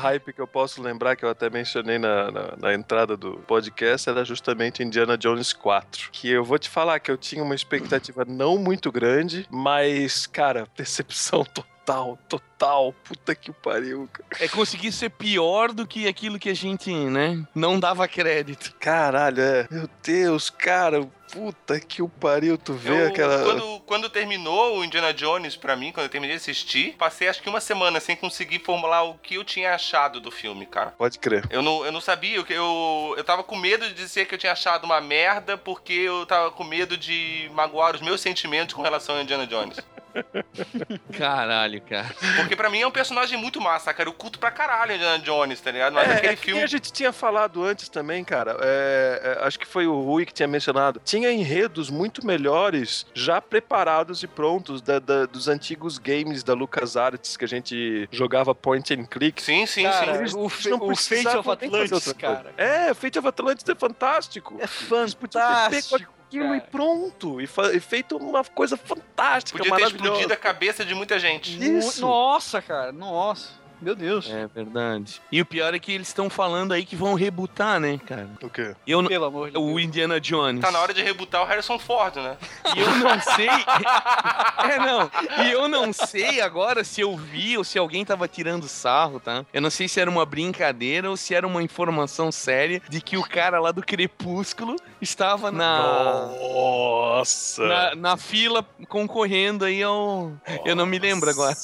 Hype que eu posso lembrar, que eu até mencionei na, na, na entrada do podcast, era justamente Indiana Jones 4. Que eu vou te falar que eu tinha uma expectativa não muito grande, mas, cara, decepção total, total. Puta que pariu, cara. É conseguir ser pior do que aquilo que a gente, né, não dava crédito. Caralho, é. Meu Deus, cara. Puta que o pariu, tu vê Eu, aquela. quando, quando terminou o Indiana Jones pra mim, quando eu terminei de assistir, passei acho que uma semana sem conseguir formular o que eu tinha achado do filme, cara. Pode crer. Eu não, eu não sabia, eu, eu, eu tava com medo de dizer que eu tinha achado uma merda, porque eu tava com medo de magoar os meus sentimentos com relação ao Indiana Jones. Caralho, cara. Porque pra mim é um personagem muito massa, cara. Eu curto pra caralho o Indiana Jones, tá ligado? Mas é, aquele é que filme. a gente tinha falado antes também, cara. é, é, acho que foi o Rui que tinha mencionado. Tinha enredos muito melhores já preparados e prontos da- da- dos antigos games da LucasArts que a gente jogava point and click. Sim, sim, Cara, sim. Eles o, não Fe- o Fate of Atlantis, cara. É, Fate of Atlantis é fantástico. É fantástico. aquilo e pronto. E, e feito uma coisa fantástica, Podia ter maravilhosa. explodido a cabeça de muita gente. Isso. Nossa, cara, nossa. Meu Deus. É verdade. E o pior é que eles estão falando aí que vão rebutar, né, cara? O quê? Eu não- Pelo amor de Deus. o Indiana Jones. Tá na hora de rebutar o Harrison Ford, né? E eu não sei. é, não. E eu não sei agora se eu vi ou se alguém tava tirando sarro, tá? Eu não sei se era uma brincadeira ou se era uma informação séria de que o cara lá do Crepúsculo estava na. Nossa! Na, na fila concorrendo aí ao. Eu não me lembro agora.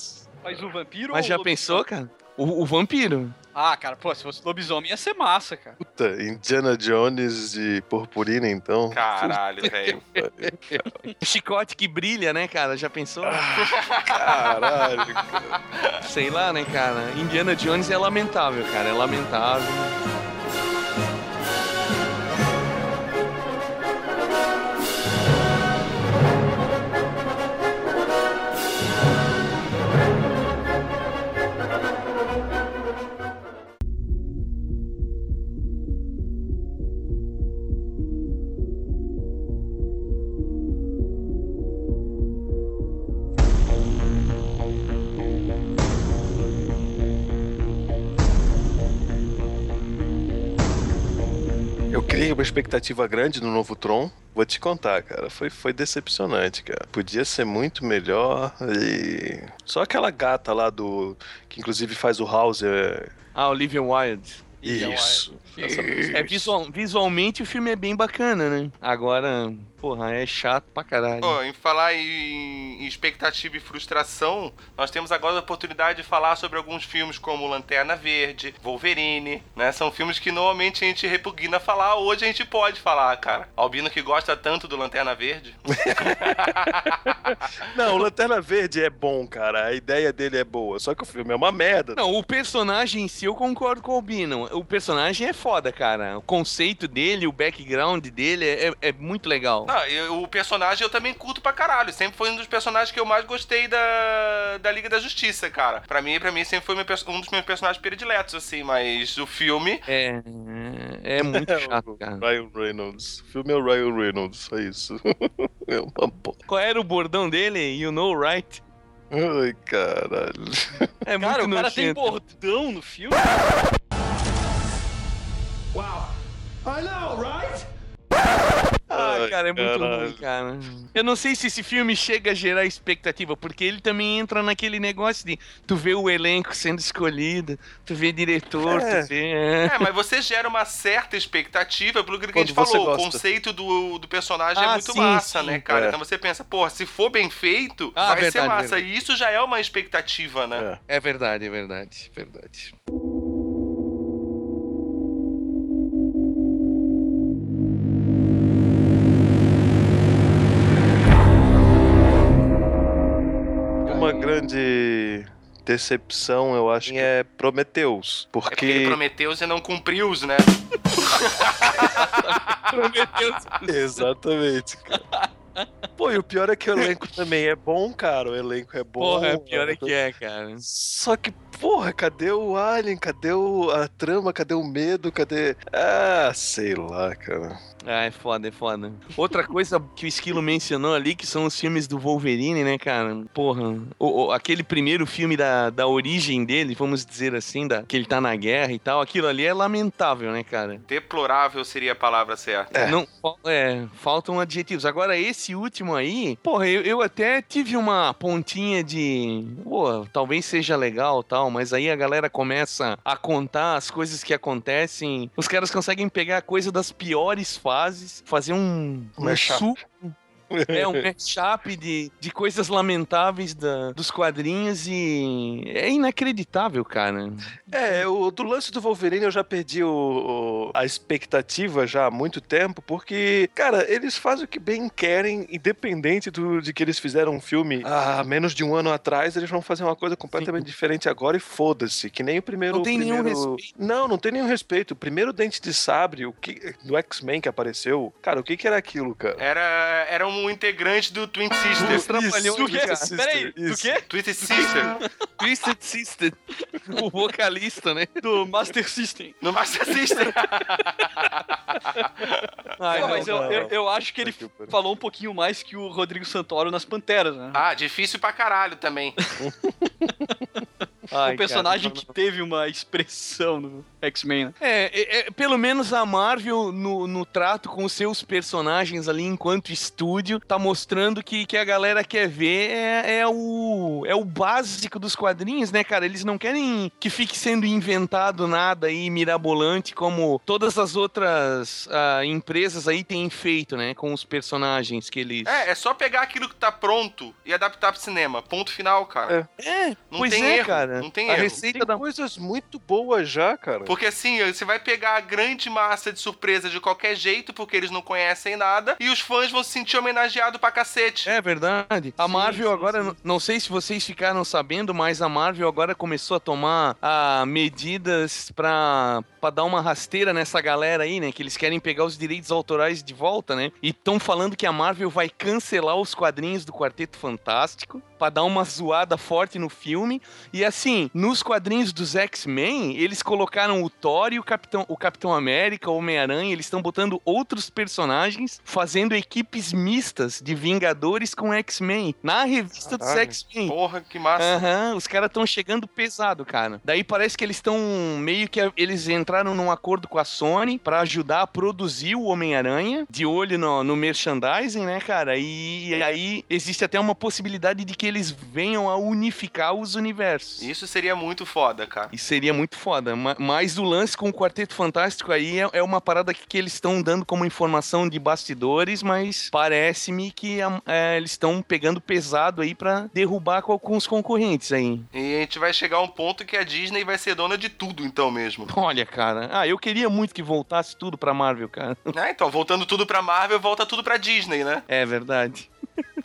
Mas o vampiro Mas ou já pensou, cara? O, o vampiro. Ah, cara, pô, se fosse lobisomem ia ser massa, cara. Puta, Indiana Jones de purpurina, então. Caralho, velho. Chicote que brilha, né, cara? Já pensou? Caralho, cara. Sei lá, né, cara? Indiana Jones é lamentável, cara. É lamentável. Uma expectativa grande no novo Tron. Vou te contar, cara. Foi, foi decepcionante, cara. Podia ser muito melhor e. Só aquela gata lá do. Que inclusive faz o House. É... Ah, Olivia Wilde. Isso. É, visual, visualmente o filme é bem bacana, né? Agora, porra, é chato pra caralho. Pô, em falar em, em expectativa e frustração, nós temos agora a oportunidade de falar sobre alguns filmes como Lanterna Verde, Wolverine, né? São filmes que normalmente a gente repugna falar, hoje a gente pode falar, cara. Albino que gosta tanto do Lanterna Verde. Não, o Lanterna Verde é bom, cara. A ideia dele é boa. Só que o filme é uma merda. Não, o personagem em si eu concordo com o Albino. O personagem é foda, cara. O conceito dele, o background dele é, é muito legal. Não, eu- o personagem eu também curto pra caralho. Sempre foi um dos personagens que eu mais gostei da, da Liga da Justiça, cara. Pra mim, pra mim sempre foi meu um dos meus personagens prediletos, assim. Mas o filme. É, é muito chato, cara. Ryan Reynolds. O filme é o Ryan Reynolds, é isso. é uma boa. Qual era o bordão dele? You know, right? Ai, caralho. É Cara, o cara tem bordão no filme. Ah, Ai, cara, é muito ruim, cara. Eu não sei se esse filme chega a gerar expectativa, porque ele também entra naquele negócio de tu vê o elenco sendo escolhido, tu vê diretor, É. tu vê. É. É, mas você gera uma certa expectativa pelo que a gente falou. O conceito do, do personagem é Ah, muito sim, massa, sim. né, cara? É. Então você pensa, pô, se for bem feito, Ah, vai ser verdade, massa. verdade. E isso já é uma expectativa, né? É. É verdade, é verdade, verdade. Grande decepção, eu acho que é Prometheus. É porque ele Porque. prometeu e não cumpriu, né? Exatamente, cara. Pô, e o pior é que o elenco também é bom, cara. O elenco é bom. Porra, é pior é que é, cara. Só que, porra, cadê o Alien? Cadê o, a trama? Cadê o medo? Cadê. Ah, sei lá, cara. Ah, é foda, é foda. Outra coisa que o Esquilo mencionou ali, que são os filmes do Wolverine, né, cara? Porra, o- o- aquele primeiro filme da, da origem dele, vamos dizer assim, da, que ele tá na guerra e tal, aquilo ali é lamentável, né, cara? Deplorável seria a palavra certa. É. Não, é, faltam adjetivos. Agora, esse último aí, porra, eu, eu até tive uma pontinha de. Pô, talvez seja legal tal, mas aí a galera começa a contar as coisas que acontecem. Os caras conseguem pegar a coisa das piores fases, fazer um. um suco. É um mashup de, de coisas lamentáveis da, dos quadrinhos e é inacreditável, cara. É, o, do lance do Wolverine eu já perdi o, o- a expectativa já há muito tempo, porque, cara, eles fazem o que bem querem, independente do, de que eles fizeram um filme há menos de um ano atrás, eles vão fazer uma coisa completamente diferente agora e foda-se, que nem o primeiro... Não tem o nenhum primeiro- respeito. Não, não tem nenhum respeito. O primeiro Dente de Sabre, o que, do X-Men que apareceu, cara, o que que era aquilo, cara? Era, era um integrante do Twin Sister. Os Trapalhões, Do quê? Peraí, do Isso. quê? Twisted Sister. Twisted Sister. O vocalista, né? Do Master System. no Master System. Ai, Não, não, mas eu, não. eu, eu acho que ele falou um pouquinho mais que o Rodrigo Santoro nas Panteras, né? ah, difícil pra caralho também. Ai, o personagem cara, que teve uma expressão no X-Men, né? É, é, é, pelo menos a Marvel, no, no trato com os seus personagens ali enquanto estúdio, tá mostrando que, que a galera quer ver é, é o, é o básico dos quadrinhos, né, cara? Eles não querem que fique sendo inventado nada aí mirabolante como todas as outras ah, empresas aí têm feito, né? Com os personagens que eles. É, é só pegar aquilo que tá pronto e adaptar pro cinema. Ponto final, cara. É, Não pois tem é, erro, cara. Não tem a erro. receita Tem da coisas muito boas já, cara. Porque assim, você vai pegar a grande massa de surpresa de qualquer jeito, porque eles não conhecem nada, e os fãs vão se sentir homenageados pra cacete. É verdade. A Sim, Marvel sim, agora, sim. não sei se vocês ficaram sabendo, mas a Marvel agora começou a tomar ah, medidas pra, pra dar uma rasteira nessa galera aí, né? Que eles querem pegar os direitos autorais de volta, né? E estão falando que a Marvel vai cancelar os quadrinhos do Quarteto Fantástico pra dar uma zoada forte no filme. E a assim, nos quadrinhos dos X-Men, eles colocaram o Thor e o Capitão, o Capitão América, o Homem-Aranha, eles estão botando outros personagens, fazendo equipes mistas de Vingadores com X-Men. Na revista dos Caralho. X-Men. Porra, que massa. Aham, os caras estão chegando pesado, cara. Daí parece que eles estão meio que eles entraram num acordo com a Sony pra ajudar a produzir o Homem-Aranha, de olho no, no merchandising, né, cara? E, aí existe até uma possibilidade de que eles venham a unificar os universos. Isso seria muito foda, cara. Isso seria muito foda. Ma- Mas o lance com o Quarteto Fantástico aí é, é uma parada que, eles estão dando como informação de bastidores, mas parece-me que é, eles estão pegando pesado aí pra derrubar com alguns concorrentes aí. E a gente vai chegar a um ponto que a Disney vai ser dona de tudo, então mesmo. Olha, cara. Ah, eu queria muito que voltasse tudo pra Marvel, cara. Ah, então, voltando tudo pra Marvel, volta tudo pra Disney, né? É verdade.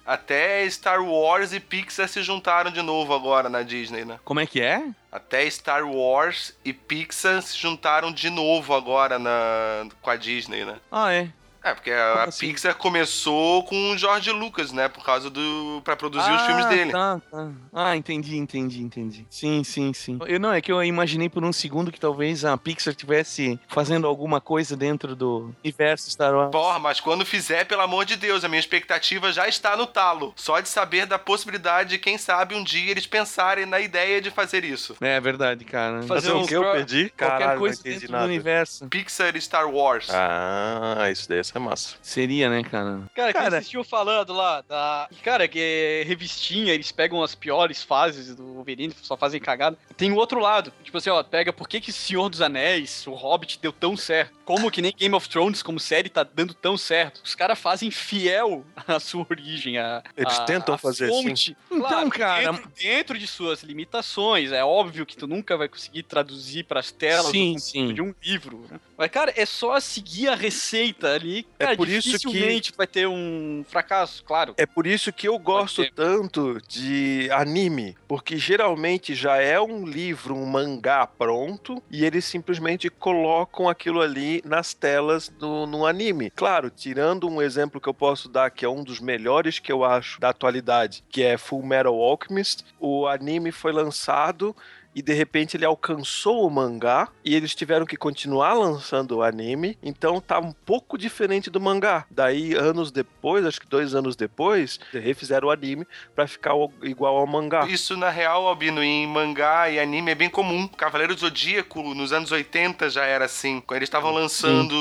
Até Star Wars e Pixar se juntaram de novo agora na Disney, né? Como é que é? Até Star Wars e Pixar se juntaram de novo agora na... com a Disney, né? Ah, é. É, porque a, Como assim? Pixar começou com o George Lucas, né? Por causa do. pra produzir os filmes dele. Tá, tá. Ah, entendi, entendi, entendi. Sim, sim, sim. Eu, não, é que eu imaginei por um segundo que talvez a Pixar estivesse fazendo alguma coisa dentro do universo Star Wars. Porra, mas quando fizer, pelo amor de Deus, a minha expectativa já está no talo. Só de saber da possibilidade de, quem sabe, um dia eles pensarem na ideia de fazer isso. É verdade, cara. Fazer o que eu perdi? Qualquer Caralho, coisa dentro nada. do universo. Pixar e Star Wars. Ah, isso daí é massa. Seria, né, cara? Cara, que Cara- tinham falando lá da. Cara, que é revistinha, eles pegam as piores fases do Wolverine, só fazem cagada. Tem o outro lado. Tipo assim, ó, pega por que que Senhor dos Anéis, o Hobbit deu tão certo? Como que nem Game of Thrones como série tá dando tão certo? Os caras fazem fiel à sua origem, a, Eles a- tentam a fazer fonte. Então, Claro, cara- Dentro, dentro de suas limitações. É óbvio que tu nunca vai conseguir traduzir pras telas Sim, sim. de um livro. né? Mas, cara, é só seguir a receita ali. É Cara, por isso que- vai ter um fracasso, claro. É por isso que eu gosto tanto de anime, porque geralmente já é um livro, um mangá pronto, e eles simplesmente colocam aquilo ali nas telas do, no anime. Claro, tirando um exemplo que eu posso dar, que é um dos melhores que eu acho da atualidade, que é Full Metal Alchemist, o anime foi lançado e de repente ele alcançou o mangá e eles tiveram que continuar lançando o anime, então tá um pouco diferente do mangá. Daí, anos depois, acho que dois anos depois, refizeram o anime pra ficar igual ao mangá. Isso, na real, Albino, em mangá e anime é bem comum. Cavaleiro do Zodíaco, nos anos 80, já era assim. Quando eles estavam lançando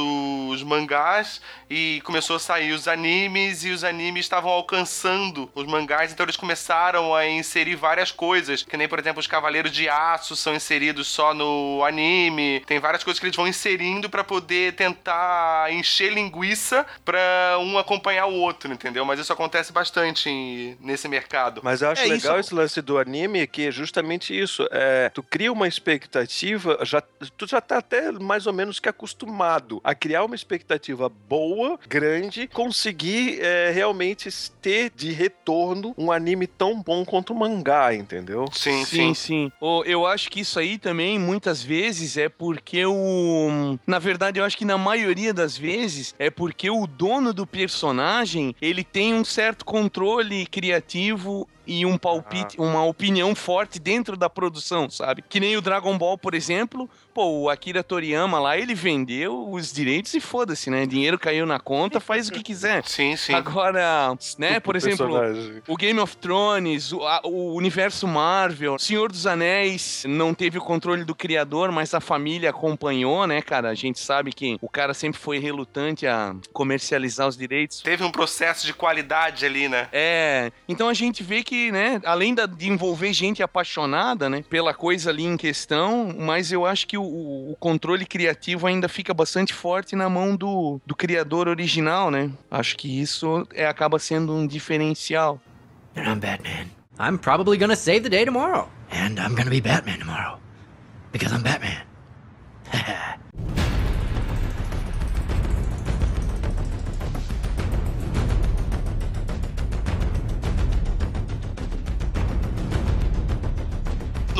os mangás e começou a sair os animes, e os animes estavam alcançando os mangás, então eles começaram a inserir várias coisas. Que nem, por exemplo, os Cavaleiros de Aço são inseridos só no anime. Tem várias coisas que eles vão inserindo pra poder tentar encher linguiça pra um acompanhar o outro, entendeu? Mas isso acontece bastante em- nesse mercado. Mas eu acho É, legal isso- esse lance do anime, que é justamente isso. É, tu cria uma expectativa, já, tu já tá até mais ou menos que acostumado a criar uma expectativa boa, grande, conseguir é, realmente ter de retorno um anime tão bom quanto o mangá, entendeu? Sim, Sim, sim. sim. Ô, eu acho que isso aí também, muitas vezes, é porque o. Na verdade, eu acho que na maioria das vezes é porque o dono do personagem ele tem um certo controle criativo e um palpite, uma opinião forte dentro da produção, sabe? Que nem o Dragon Ball, por exemplo. Pô, o Akira Toriyama lá, ele vendeu os direitos e foda-se, né? Dinheiro caiu na conta, faz o que quiser. Sim, sim. Agora, né, por exemplo, o Game of Thrones, o, a- o universo Marvel, Senhor dos Anéis não teve o controle do criador, mas a família acompanhou, né, cara? A gente sabe que o cara sempre foi relutante a comercializar os direitos. Teve um processo de qualidade ali, né? É, então a gente vê que, né, além da- de envolver gente apaixonada, né, pela coisa ali em questão, mas eu acho que o, o controle criativo ainda fica bastante forte na mão do, do criador original, né? Acho que isso é, acaba sendo um diferencial. And I'm Batman. I'm probably gonna save the day tomorrow. And I'm gonna be Batman tomorrow. Because I'm Batman.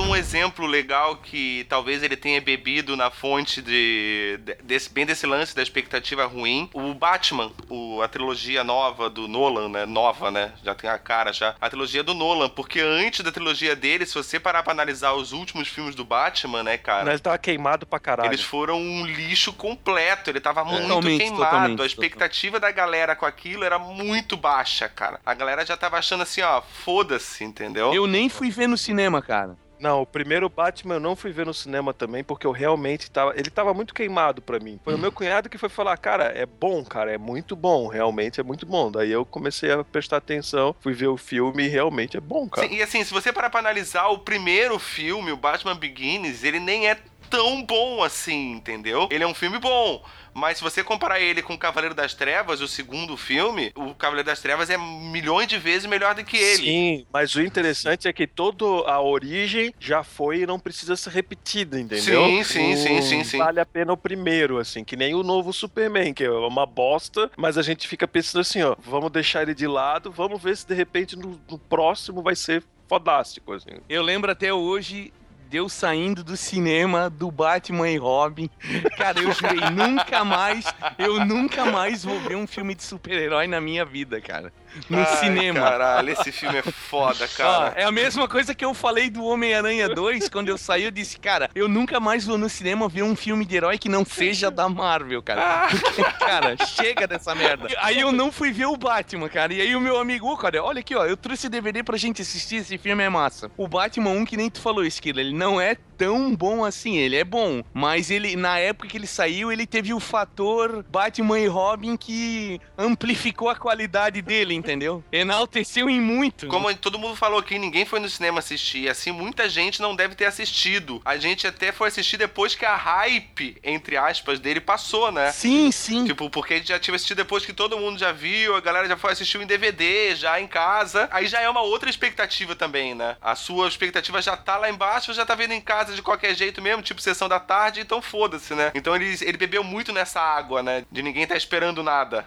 Um exemplo legal que talvez ele tenha bebido na fonte de, de- desse, bem desse lance da expectativa ruim. O Batman, o, a trilogia nova do Nolan, né? Nova, né? Já tem a cara já. A trilogia do Nolan, porque antes da trilogia dele, se você parar pra analisar os últimos filmes do Batman, né, cara? Ele tava queimado pra caralho. Eles foram um lixo completo. Ele tava muito Totalmente, queimado. totalmente, a expectativa da galera com aquilo era muito baixa, cara. A galera já tava achando assim, ó, foda-se, entendeu? Eu nem fui ver no cinema, cara. Não, o primeiro Batman eu não fui ver no cinema também, porque eu realmente tava. Ele tava muito queimado pra mim. Foi o meu cunhado que foi falar, cara, é bom, cara, é muito bom, realmente é muito bom. Daí eu comecei a prestar atenção, fui ver o filme e realmente é bom, cara. Sim, e assim, se você parar pra analisar o primeiro filme, o Batman Begins, ele nem é tão bom assim, entendeu? Ele é um filme bom. Mas se você comparar ele com o Cavaleiro das Trevas, o segundo filme, o Cavaleiro das Trevas é milhões de vezes melhor do que ele. Sim, mas o interessante é que toda a origem já foi e não precisa ser repetida, entendeu? Sim, sim, O- sim, sim, sim. Vale a pena o primeiro, assim, que nem o novo Superman, que é uma bosta, mas a gente fica pensando assim, ó, vamos deixar ele de lado, vamos ver se de repente no, no próximo vai ser fodástico, assim. Eu lembro até hoje eu saindo do cinema do Batman e Robin. Cara, eu jurei, nunca mais, eu nunca mais vou ver um filme de super-herói na minha vida, cara. No Ai, cinema. Caralho, esse filme é foda, cara. é a mesma coisa que eu falei do Homem-Aranha 2, quando eu saí, eu disse, cara, eu nunca mais vou no cinema ver um filme de herói que não seja da Marvel, cara. Porque, cara, chega dessa merda. Aí eu não fui ver o Batman, cara. E aí o meu amigo, cara, olha aqui, ó, eu trouxe DVD pra gente assistir, esse filme é massa. O Batman 1, que nem tu falou, Esquilo, ele não é tão bom assim, ele é bom, mas ele, na época que ele saiu, ele teve o fator Batman e Robin que amplificou a qualidade dele, entendeu? Enalteceu em muito. Como todo mundo falou aqui, ninguém foi no cinema assistir. Assim, muita gente não deve ter assistido. A gente até foi assistir depois que a hype, entre aspas, dele passou, né? Sim, sim. Tipo, porque a gente já tinha assistido depois que todo mundo já viu, a galera já foi assistir em DVD, já em casa. Aí já é uma outra expectativa também, né? A sua expectativa já tá lá embaixo, já tá vendo em casa de qualquer jeito mesmo, tipo sessão da tarde, então foda-se, né? Então ele, ele bebeu muito nessa água, né? De ninguém tá esperando nada.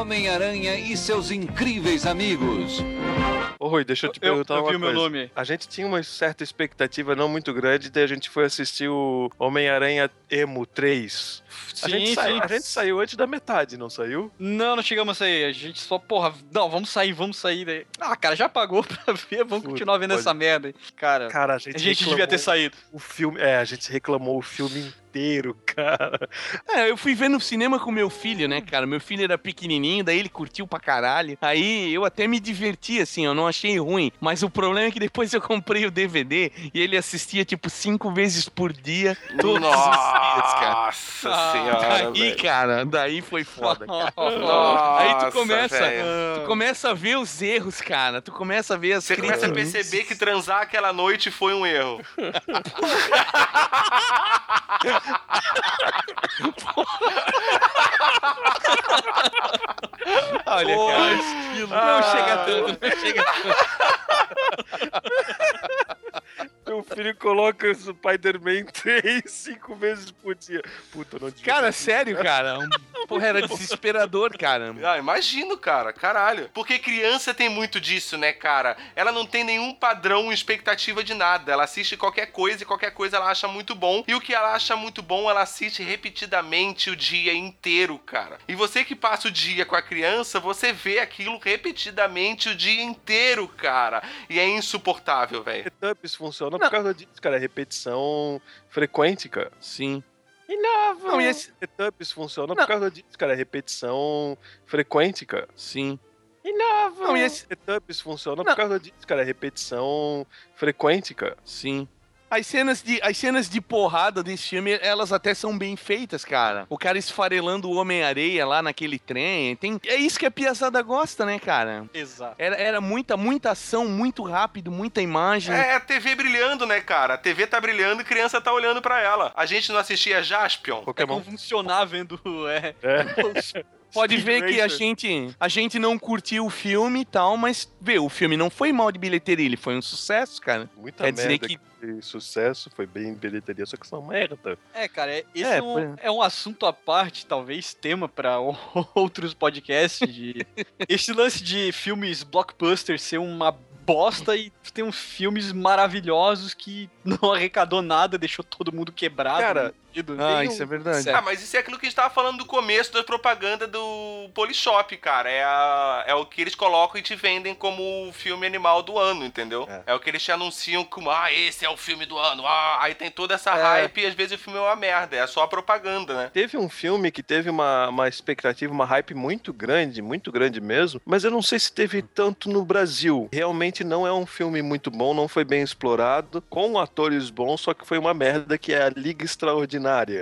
Homem-Aranha e seus incríveis amigos. Ô Rui, deixa eu te Eu- perguntar eu uma vi o meu coisa. nome. A gente tinha uma certa expectativa não muito grande, daí a gente foi assistir o Homem-Aranha Emo 3. A, Sim, gente sai- sim. a gente saiu antes da metade, não saiu? Não, não chegamos a sair. A gente só, porra, não, vamos sair, vamos sair daí. Ah, cara, já pagou pra ver, vamos Puta, continuar vendo pode. essa merda aí. Cara, Cara, a gente, a gente devia ter saído. O filme, é, a gente reclamou o filme inteiro, cara. É, eu fui ver no cinema com meu filho, né, cara? Meu filho era pequenininho, daí ele curtiu pra caralho. Aí eu até me diverti, assim, eu não achei ruim. Mas o problema é que depois eu comprei o DVD e ele assistia, tipo, cinco vezes por dia, todos os dias, cara. Nossa senhora. Daí, velho. cara, daí foi foda, cara. Nossa, Aí tu começa, tu começa a ver os erros, cara. Tu começa a ver as Você começa a perceber que transar aquela noite foi um erro. Olha, Pô, cara. estilo. Não chega tanto, não chega tanto. Meu filho coloca o Spider-Man 3 cinco vezes por dia. Puta, não devia Cara, sério, cara. Um- Porra, era desesperador, cara. Ah, imagino, cara, caralho. Porque criança tem muito disso, né, cara? Ela não tem nenhum padrão, expectativa de nada. Ela assiste qualquer coisa e qualquer coisa ela acha muito bom. E o que ela acha muito bom, ela assiste repetidamente o dia inteiro, cara. E você que passa o dia com a criança, você vê aquilo repetidamente o dia inteiro, cara. E é insuportável, velho. Teletubbies funciona por causa disso, cara. É repetição frequente, cara. Sim. E novo. Não, e esse- Teletubbies funciona Não. por causa disso, cara. É repetição frequente, cara. Sim. E novo. Não, e esse- Teletubbies funciona Não. por causa disso, cara. É repetição frequente, cara. Sim. As cenas, de, as cenas de porrada desse filme, elas até são bem feitas, cara. O cara esfarelando o Homem-Areia lá naquele trem. Tem... É isso que a piazada gosta, né, cara? Exato. Era, era muita, muita ação, muito rápido, muita imagem. É a TV brilhando, né, cara? A TV tá brilhando e criança tá olhando pra ela. A gente não assistia Jaspion? É Pokémon. como funcionar vendo é, É. pode Speed ver que a Racer. gente, a gente não curtiu o filme e tal, mas, vê, o filme não foi mal de bilheteria, ele foi um sucesso, cara. Muita Quer dizer merda que- sucesso, foi bem em bilheteria, só que são merda. É, cara, é- esse É, é, um, foi- é um assunto à parte, talvez tema pra o- outros podcasts. De... Esse lance de filmes blockbuster ser uma bosta e tem uns filmes maravilhosos que não arrecadou nada, deixou todo mundo quebrado. Cara, no sentido. Ah, isso é verdade. Ah, mas isso é aquilo que a gente tava falando do começo da propaganda do Polishop, cara. É, a- é o que eles colocam e te vendem como o filme animal do ano, entendeu? É, É. o que eles te anunciam como, ah, esse é o filme do ano. Ah, aí tem toda essa É. hype e às vezes o filme é uma merda. É só a propaganda, né? Teve um filme que teve uma, uma expectativa, uma hype muito grande, muito grande mesmo, mas eu não sei se teve tanto no Brasil. Realmente não é um filme muito bom, não foi bem explorado, com atores bons, só que foi uma merda que é a Liga Extraordinária.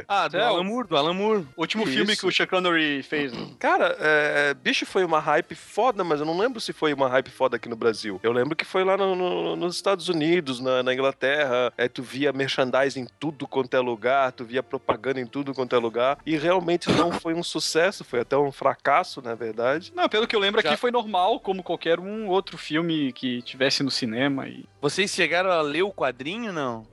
Ah, do É, Alan o- Moore, do Alan Moore. O último Que filme isso? que o Sean Connery fez. né? Cara, é, bicho foi uma hype foda, mas eu não lembro se foi uma hype foda aqui no Brasil. Eu lembro que foi lá no- no- nos Estados Unidos, na, na Inglaterra, é, tu via merchandising em tudo quanto é lugar, tu via propaganda em tudo quanto é lugar, e realmente não foi um sucesso, foi até um fracasso, na verdade. Não, pelo que eu lembro Já- aqui foi normal, como qualquer um outro filme que tivesse no cinema. E... Vocês chegaram a ler o quadrinho, não?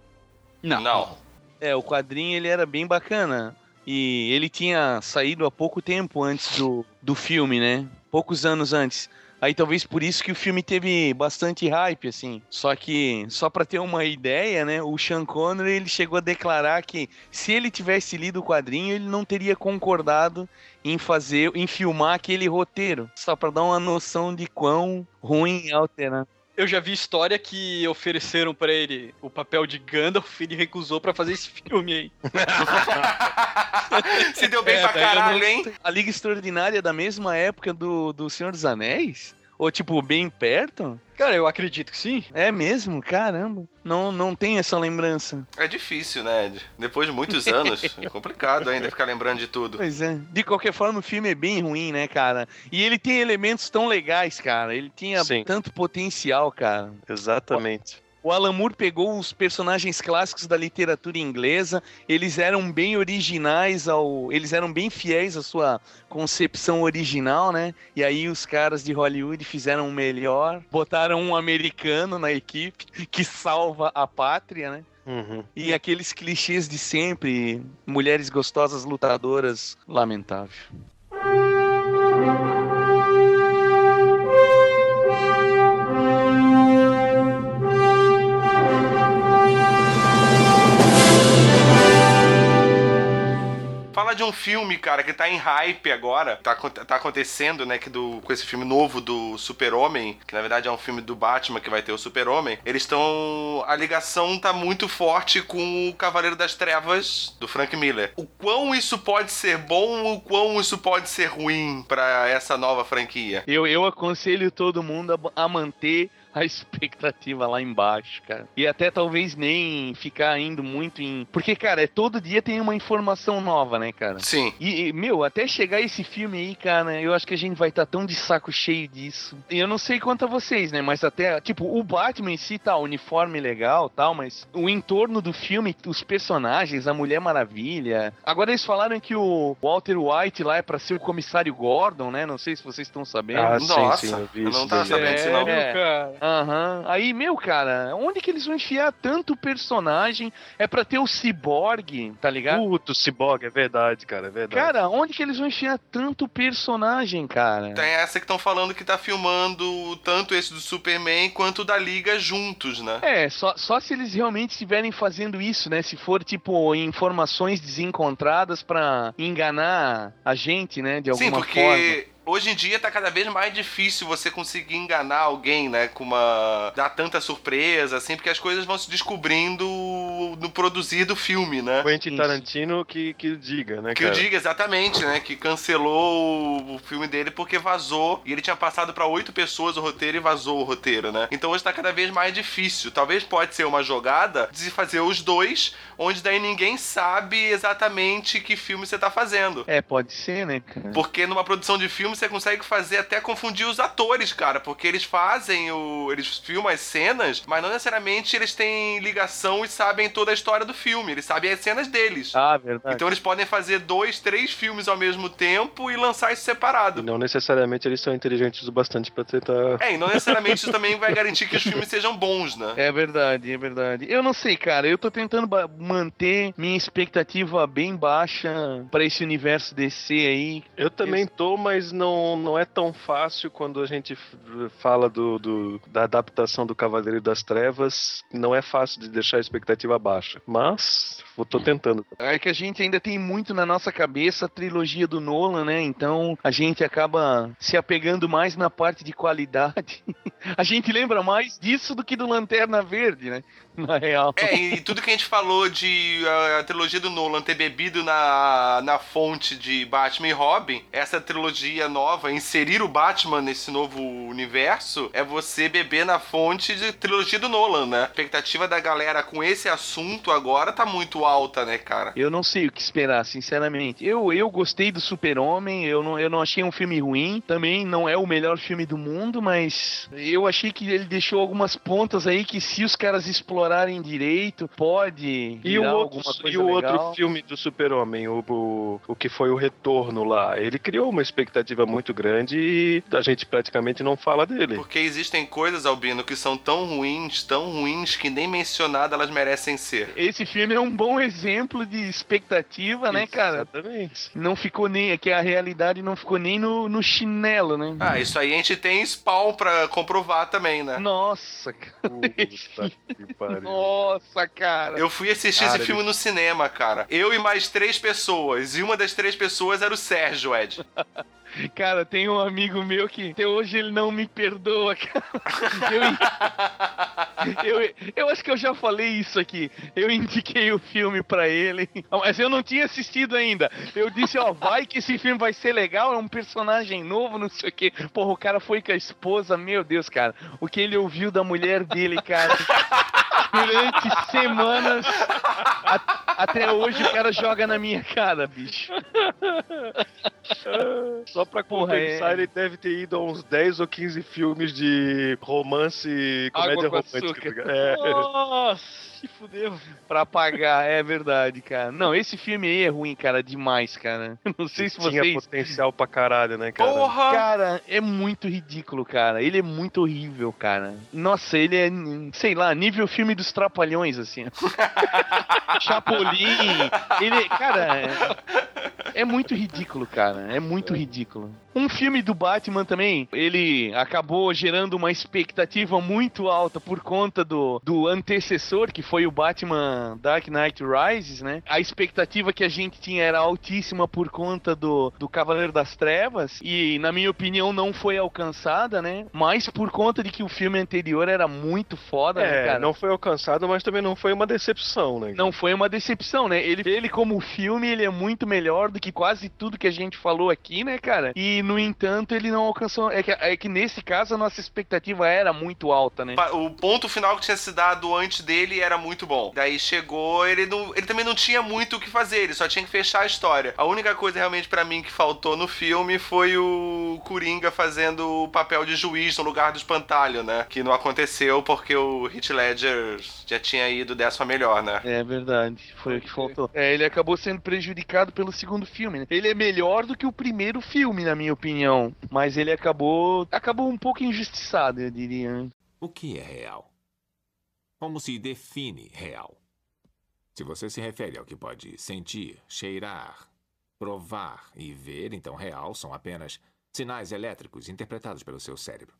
Não. Não. É, o quadrinho ele era bem bacana. E ele tinha saído há pouco tempo antes do, do filme, né? Poucos anos antes. Aí talvez por isso que o filme teve bastante hype, assim. Só que, só pra ter uma ideia, né? O Sean Connery, ele chegou a declarar que se ele tivesse lido o quadrinho, ele não teria concordado em fazer, em filmar aquele roteiro. Só pra dar uma noção de quão ruim é alterar. Eu já vi história que ofereceram pra ele o papel de Gandalf e ele recusou pra fazer esse filme aí. Se deu bem É, pra caralho, hein? A Liga Extraordinária é da mesma época do, do Senhor dos Anéis? Ou, tipo, bem perto? Cara, eu acredito que sim. É mesmo? Caramba. Não, não tem essa lembrança. É difícil, né, Ed? Depois de muitos anos, é complicado ainda ficar lembrando de tudo. Pois é. De qualquer forma, o filme é bem ruim, né, cara? E ele tem elementos tão legais, cara. Ele tinha Sim. tanto potencial, cara. Exatamente. O Alan Moore pegou os personagens clássicos da literatura inglesa, eles eram bem originais ao, eles eram bem fiéis à sua concepção original, né? E aí os caras de Hollywood fizeram o melhor, botaram um americano na equipe que salva a pátria, né? Uhum. E aqueles clichês de sempre, mulheres gostosas lutadoras, lamentável. Fala de um filme, cara, que tá em hype agora. Tá, tá acontecendo, né, que do, com esse filme novo do Super-Homem, que na verdade é um filme do Batman que vai ter o Super-Homem. Eles estão. A ligação tá muito forte com o Cavaleiro das Trevas do Frank Miller. O quão isso pode ser bom, o quão isso pode ser ruim pra essa nova franquia. Eu, eu aconselho todo mundo a, a manter a expectativa lá embaixo, cara. E até talvez nem ficar indo muito em. Porque, cara, é, todo dia tem uma informação nova, né, cara? Sim. E, e, meu, até chegar esse filme aí, cara, eu acho que a gente vai estar tão de saco cheio disso. E eu não sei quanto a vocês, né? Mas até, tipo, o Batman em si tá, uniforme legal tal, mas o entorno do filme, os personagens, a Mulher Maravilha. Agora eles falaram que o Walter White lá é pra ser o comissário Gordon, né? Não sei se vocês estão sabendo. Ah, sim, Nossa, sim, eu vi eu isso não tava sabendo disso, não. É. cara. Aham. Aí, meu, cara, onde que eles vão enfiar tanto personagem? É pra ter o Cyborg, tá ligado? Puto, Cyborg, é verdade, cara, é verdade. Cara, onde que eles vão enfiar tanto personagem, cara? Tem essa que estão falando que tá filmando tanto esse do Superman quanto o da Liga juntos, né? É, só, só se eles realmente estiverem fazendo isso, né? Se for, tipo, informações desencontradas pra enganar a gente, né? De alguma Sim, porque forma. Hoje em dia tá cada vez mais difícil você conseguir enganar alguém, né? Com uma. dar tanta surpresa, assim, porque as coisas vão se descobrindo no produzir do filme, né? Quentin. Tarantino que, que diga, né, Que eu cara? diga exatamente, né? Que cancelou o- o filme dele porque vazou. E ele tinha passado pra oito pessoas o roteiro e vazou o roteiro, né? Então hoje tá cada vez mais difícil. Talvez pode ser uma jogada de fazer os dois, onde daí ninguém sabe exatamente que filme você tá fazendo. É, pode ser, né, cara? Porque numa produção de filme filme você consegue fazer até confundir os atores, cara, porque eles fazem o. Eles filmam as cenas, mas não necessariamente eles têm ligação e sabem toda a história do filme. Eles sabem as cenas deles. Ah, verdade. Então eles podem fazer dois, três filmes ao mesmo tempo e lançar isso separado. E não necessariamente eles são inteligentes o bastante pra tentar. É, e não necessariamente isso também vai garantir que os filmes sejam bons, né? É verdade, é verdade. Eu não sei, cara. Eu tô tentando manter minha expectativa bem baixa pra esse universo DC aí. Eu também tô, mas não, não é tão fácil quando a gente fala do, do- da adaptação do Cavaleiro das Trevas. Não é fácil de deixar a expectativa baixa. Mas eu tô tentando. É que a gente ainda tem muito na nossa cabeça a trilogia do Nolan, né? Então a gente acaba se apegando mais na parte de qualidade. A gente lembra mais disso do que do Lanterna Verde, né? Na real. É, e tudo que a gente falou de a, a trilogia do Nolan ter bebido na, na fonte de Batman e Robin, essa trilogia nova, inserir o Batman nesse novo universo, é você beber na fonte de trilogia do Nolan, né? A expectativa da galera com esse assunto agora tá muito alta, né, cara? Eu não sei o que esperar, sinceramente. Eu, eu gostei do Super-Homem, eu não, eu não achei um filme ruim. Também não é o melhor filme do mundo, mas eu achei que ele deixou algumas pontas aí que se os caras explorarem direito, pode E o, outro, alguma coisa e o legal. outro filme do Super-Homem, o, o, o que foi o Retorno lá, ele criou uma expectativa muito grande e a gente praticamente não fala dele. Porque existem coisas, Albino, que são tão ruins, tão ruins, que nem mencionadas elas merecem ser. Esse filme é um bom exemplo de expectativa, né, cara? Exatamente. Não ficou nem. É que a realidade não ficou nem no, no chinelo, né? Ah, isso aí a gente tem spawn pra comprovar também, né? Nossa, cara. Puta que pariu. Nossa, cara. Eu fui assistir Cara, esse filme no cinema, cara. Eu e mais três pessoas. E uma das três pessoas era o Sérgio, Ed. Cara, tem um amigo meu que até hoje ele não me perdoa, cara. Eu, eu, eu acho que eu já falei isso aqui. Eu indiquei o filme pra ele, mas eu não tinha assistido ainda. Eu disse, ó, vai que esse filme vai ser legal, é um personagem novo, não sei o quê. Porra, o cara foi com a esposa, meu Deus, cara. O que ele ouviu da mulher dele, cara. Durante semanas. a- até hoje o cara joga na minha cara, bicho. Só pra compensar, é. ele deve ter ido a uns 10 ou 15 filmes de romance e comédia romântica. tá? É. Nossa, se fudeu. Pra pagar, é verdade, cara. Não, esse filme aí é ruim, cara, demais, cara. Não sei se Tinha vocês. potencial pra caralho, né, cara? Porra! Cara, é muito ridículo, cara. Ele é muito horrível, cara. Nossa, ele é, sei lá, nível filme dos Trapalhões, assim. Chapolin. Ele, cara, é, é muito ridículo, cara. É muito ridículo. Um filme do Batman também, ele acabou gerando uma expectativa muito alta por conta do, do antecessor, que foi o Batman Dark Knight Rises, né? A expectativa que a gente tinha era altíssima por conta do, do Cavaleiro das Trevas, e na minha opinião não foi alcançada, né? Mas por conta de que o filme anterior era muito foda, né, É, cara? não foi alcançado, mas também não foi uma decepção, né? Não foi uma decepção, né? Ele, ele como filme, ele é muito melhor do que quase tudo que a gente falou aqui, né, cara? E, no entanto, ele não alcançou... É que, é que nesse caso, a nossa expectativa era muito alta, né? O ponto final que tinha se dado antes dele era muito bom. Daí chegou, ele não, ele também não tinha muito o que fazer, ele só tinha que fechar a história. A única coisa realmente pra mim que faltou no filme foi o Coringa fazendo o papel de juiz no lugar do espantalho, né? Que não aconteceu porque o Heath Ledger já tinha ido dessa melhor, né? É verdade, foi o que faltou. É, ele acabou sendo prejudicado pelo segundo filme, né? Ele é melhor do que o primeiro filme, na minha opinião. Mas ele acabou. acabou um pouco injustiçado, eu diria. né? O que é real? Como se define real? Se você se refere ao que pode sentir, cheirar, provar e ver, então real são apenas sinais elétricos interpretados pelo seu cérebro.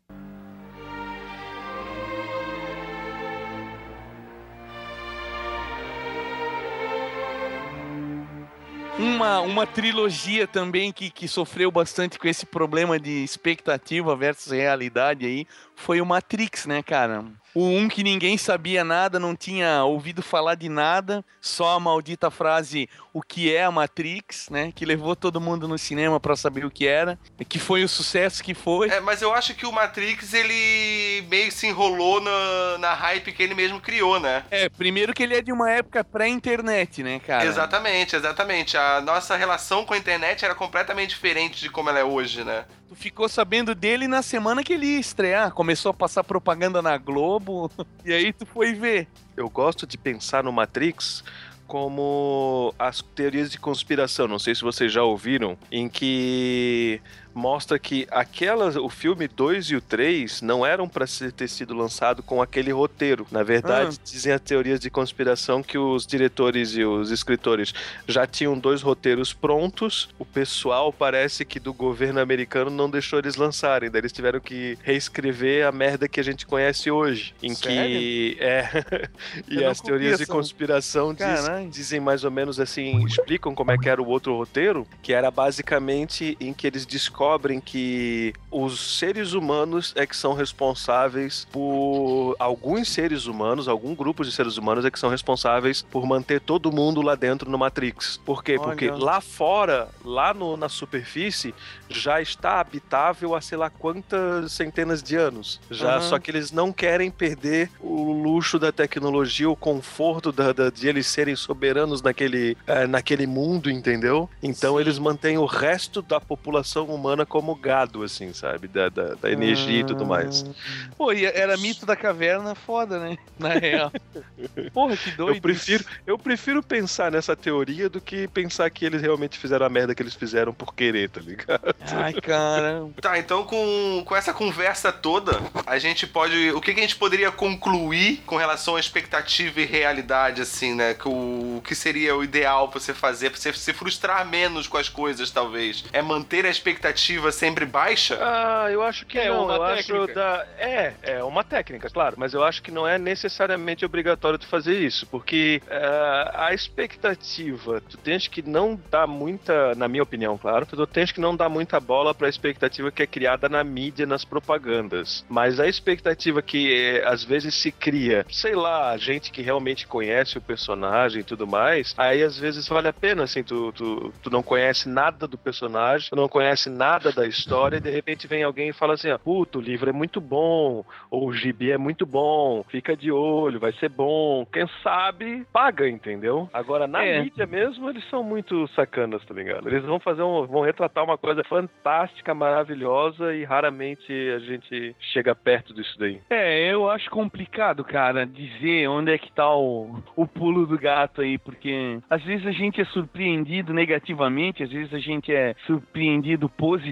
Uma, uma trilogia também que, que sofreu bastante com esse problema de expectativa versus realidade aí foi o Matrix, né, cara? O um que ninguém sabia nada, não tinha ouvido falar de nada, só a maldita frase o que é a Matrix, né? Que levou todo mundo no cinema pra saber o que era, que foi o sucesso que foi. É, mas eu acho que o Matrix, ele meio se enrolou na, na hype que ele mesmo criou, né? É, primeiro que ele é de uma época pré-internet, né, cara? Exatamente, exatamente. A nossa relação com a internet era completamente diferente de como ela é hoje, né? Tu ficou sabendo dele na semana que ele ia estrear. Começou a passar propaganda na Globo. E aí tu foi ver. Eu gosto de pensar no Matrix como as teorias de conspiração. Não sei se vocês já ouviram, em que mostra que aquelas, o filme 2 e o 3 não eram para ter sido lançado com aquele roteiro. Na verdade, Ah. dizem as teorias de conspiração que os diretores e os escritores já tinham dois roteiros prontos. O pessoal parece que do governo americano não deixou eles lançarem. Daí eles tiveram que reescrever a merda que a gente conhece hoje. Em que é e as teorias de conspiração diz- dizem mais ou menos assim, explicam como é que era o outro roteiro, que era basicamente em que eles descobrem que os seres humanos é que são responsáveis por alguns seres humanos, algum grupo de seres humanos é que são responsáveis por manter todo mundo lá dentro no Matrix. Por quê? Olha. Porque lá fora, lá no- na superfície, já está habitável há sei lá quantas centenas de anos. Já, Aham. só que eles não querem perder o luxo da tecnologia, o conforto da, da- de eles serem soberanos naquele, eh, naquele mundo, entendeu? Então eles mantêm o resto da população humana como gado, assim, sabe? Da, da, da energia e tudo mais. Pô, e era mito da caverna foda, né? Na real. Porra, que doido. Eu prefiro, eu prefiro pensar nessa teoria do que pensar que eles realmente fizeram a merda que eles fizeram por querer, tá ligado? Ai, cara. Tá, então com, com essa conversa toda, a gente pode. O que, que a gente poderia concluir com relação à expectativa e realidade, assim, né? Que o, o que seria o ideal pra você fazer, pra você se frustrar menos com as coisas, talvez? É manter a expectativa sempre baixa? Ah, eu acho que É não. uma eu acho técnica. da. É, é uma técnica, claro. Mas eu acho que não é necessariamente obrigatório tu fazer isso. Porque eh, a expectativa, tu tens que não dar muita, na minha opinião, claro, tu tens que não dar muita bola pra expectativa que é criada na mídia, nas propagandas. Mas a expectativa que eh, às vezes se cria, sei lá, gente que realmente conhece o personagem e tudo mais, aí às vezes vale a pena, assim, tu, tu, tu não conhece nada do personagem, tu não conhece nada da história, e de repente vem alguém e fala assim, ó, puto, o livro é muito bom, ou o gibi é muito bom, fica de olho, vai ser bom, quem sabe paga, entendeu? Agora, na É. mídia mesmo, eles são muito sacanas, tá ligado? Eles vão fazer um, vão retratar uma coisa fantástica, maravilhosa, e raramente a gente chega perto disso daí. É, eu acho complicado, cara, dizer onde é que tá o, o pulo do gato aí, porque às vezes a gente é surpreendido negativamente, às vezes a gente é surpreendido positivamente,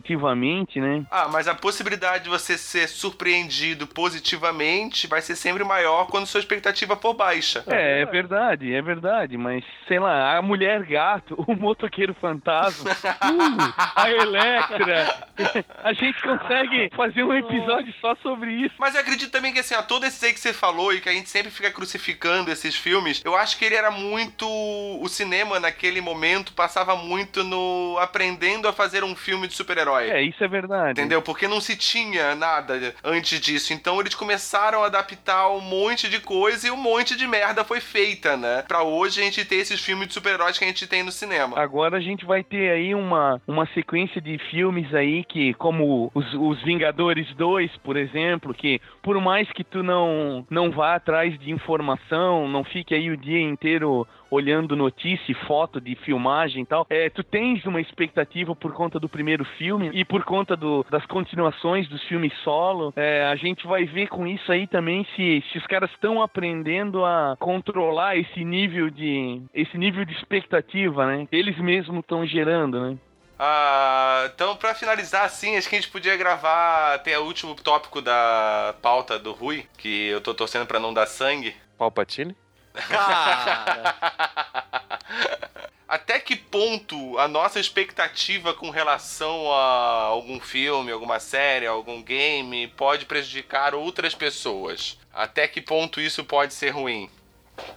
né? Ah, mas a possibilidade de você ser surpreendido positivamente vai ser sempre maior quando sua expectativa for baixa. É, é verdade, é verdade, mas sei lá, a mulher gato, o motoqueiro fantasma, uh, a Electra, a gente consegue fazer um episódio só sobre isso. Mas eu acredito também que, assim, ó, todo esse aí que você falou e que a gente sempre fica crucificando esses filmes, eu acho que ele era muito. O cinema naquele momento passava muito no. aprendendo a fazer um filme de super-herói. É, isso é verdade. Entendeu? Porque não se tinha nada antes disso. Então eles começaram a adaptar um monte de coisa e um monte de merda foi feita, né? Pra hoje a gente ter esses filmes de super-heróis que a gente tem no cinema. Agora a gente vai ter aí uma, uma sequência de filmes aí que, como os, os Vingadores 2, por exemplo, que por mais que tu não, não vá atrás de informação, não fique aí o dia inteiro olhando notícia e foto de filmagem e tal, é, tu tens uma expectativa por conta do primeiro filme e por conta do, das continuações dos filmes solo. É, a gente vai ver com isso aí também se, se os caras estão aprendendo a controlar esse nível de esse nível de expectativa, né? Eles mesmos estão gerando, né? Ah, então, pra finalizar, assim, acho que a gente podia gravar até o último tópico da pauta do Rui, que eu tô torcendo pra não dar sangue. Palpatine? Até que ponto a nossa expectativa com relação a algum filme, alguma série, algum game pode prejudicar outras pessoas? Até que ponto isso pode ser ruim?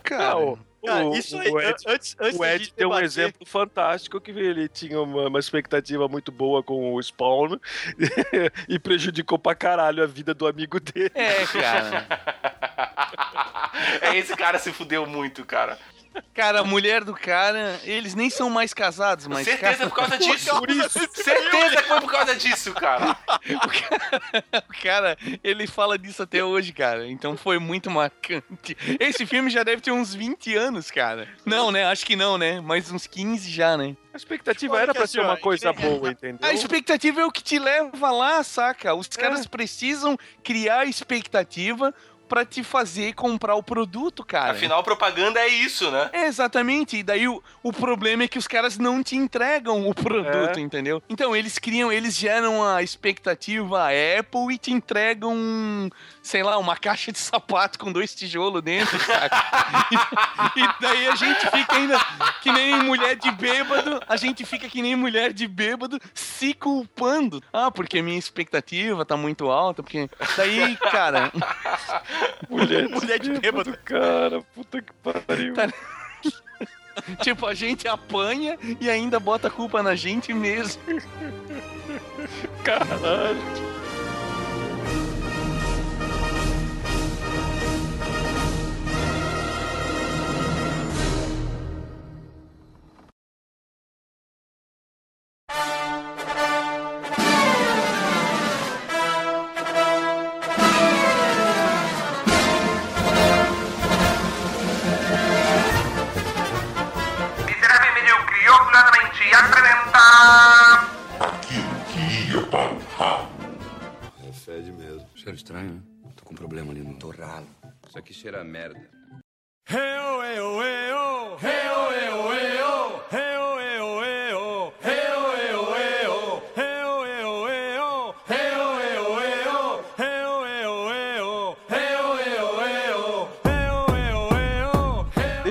Cara, o, Cara, o- isso aí, o Ed, antes, antes o Ed deu um exemplo fantástico que ele tinha uma, uma expectativa muito boa com o Spawn e prejudicou pra caralho a vida do amigo dele. É, cara. é, esse cara se fudeu muito, cara. Cara, a mulher do cara, eles nem são mais casados, mas. Certeza cara... por causa disso. Por isso. Certeza que foi por causa disso, cara. o cara. O cara, ele fala disso até hoje, cara. Então foi muito marcante. Esse filme já deve ter uns 20 anos, cara. Não, né? Acho que não, né? Mas uns 15 já, né? A expectativa era pra ser uma coisa boa, entendeu? A expectativa é o que te leva lá, saca? Os caras precisam criar expectativa pra te fazer comprar o produto, cara. Afinal, propaganda é isso, né? É, exatamente. E daí o, o problema é que os caras não te entregam o produto, É. entendeu? Então, eles criam, eles geram a expectativa a Apple e te entregam, sei lá, uma caixa de sapato com dois tijolos dentro, saca? e, e daí a gente fica ainda que nem mulher de bêbado, a gente fica que nem mulher de bêbado se culpando. Ah, porque minha expectativa tá muito alta, porque... Daí, cara... Mulher, mulher de bêbado. Cara, puta que pariu. Tá- tipo, a gente apanha e ainda bota a culpa na gente mesmo. Caralho. Cheiro estranho, né? Tô com um problema ali no torralo. Isso aqui cheira a merda.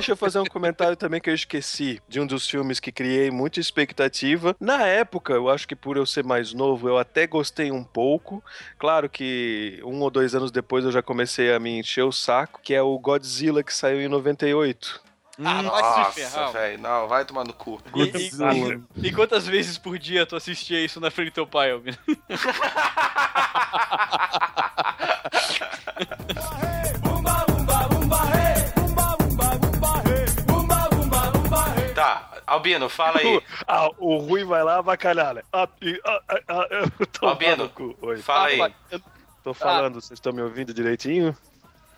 Deixa eu fazer um comentário também que eu esqueci de um dos filmes que criei muita expectativa. Na época, eu acho que por eu ser mais novo, eu até gostei um pouco. Claro que um ou dois anos depois eu já comecei a me encher o saco, que é o Godzilla que saiu em 98. Ah, Nossa, velho. Não, vai tomar no cu. E, e- e quantas vezes por dia tu assistia isso na frente do teu pai, Alvin? Albino, fala aí. Ah, o Rui vai lá avacalhar, né? Ah, ah, ah, ah, Albino, no cu. Oi. fala aí. Tô falando, vocês estão me ouvindo direitinho?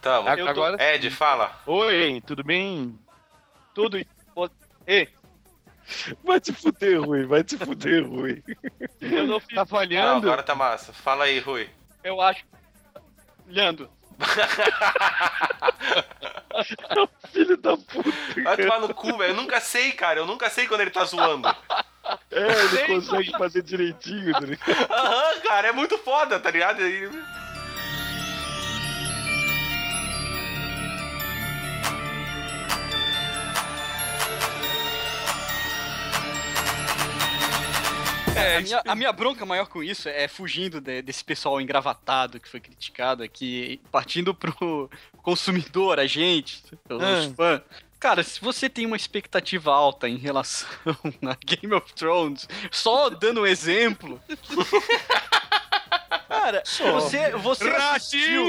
Tamo. Eu tô- Agora- Ed, fala. Oi, tudo bem? Tudo. Ei, Vai te fuder, Rui, vai te fuder, Rui. eu não fiz. Tá Não, falhando? agora tá massa. Fala aí, Rui. Eu acho. Leandro, Filho da puta. Vai tomar no cu, velho. Eu nunca sei, cara. Eu nunca sei quando ele tá zoando. É, ele consegue fazer direitinho, tá ligado? Aham, cara, é muito foda, tá ligado? E- É, a, minha, a minha bronca maior com isso é fugindo de- desse pessoal engravatado que foi criticado aqui, partindo pro consumidor, a gente, os Ah. fãs. Cara, se você tem uma expectativa alta em relação a Game of Thrones, só dando um exemplo. Cara, você, você assistiu.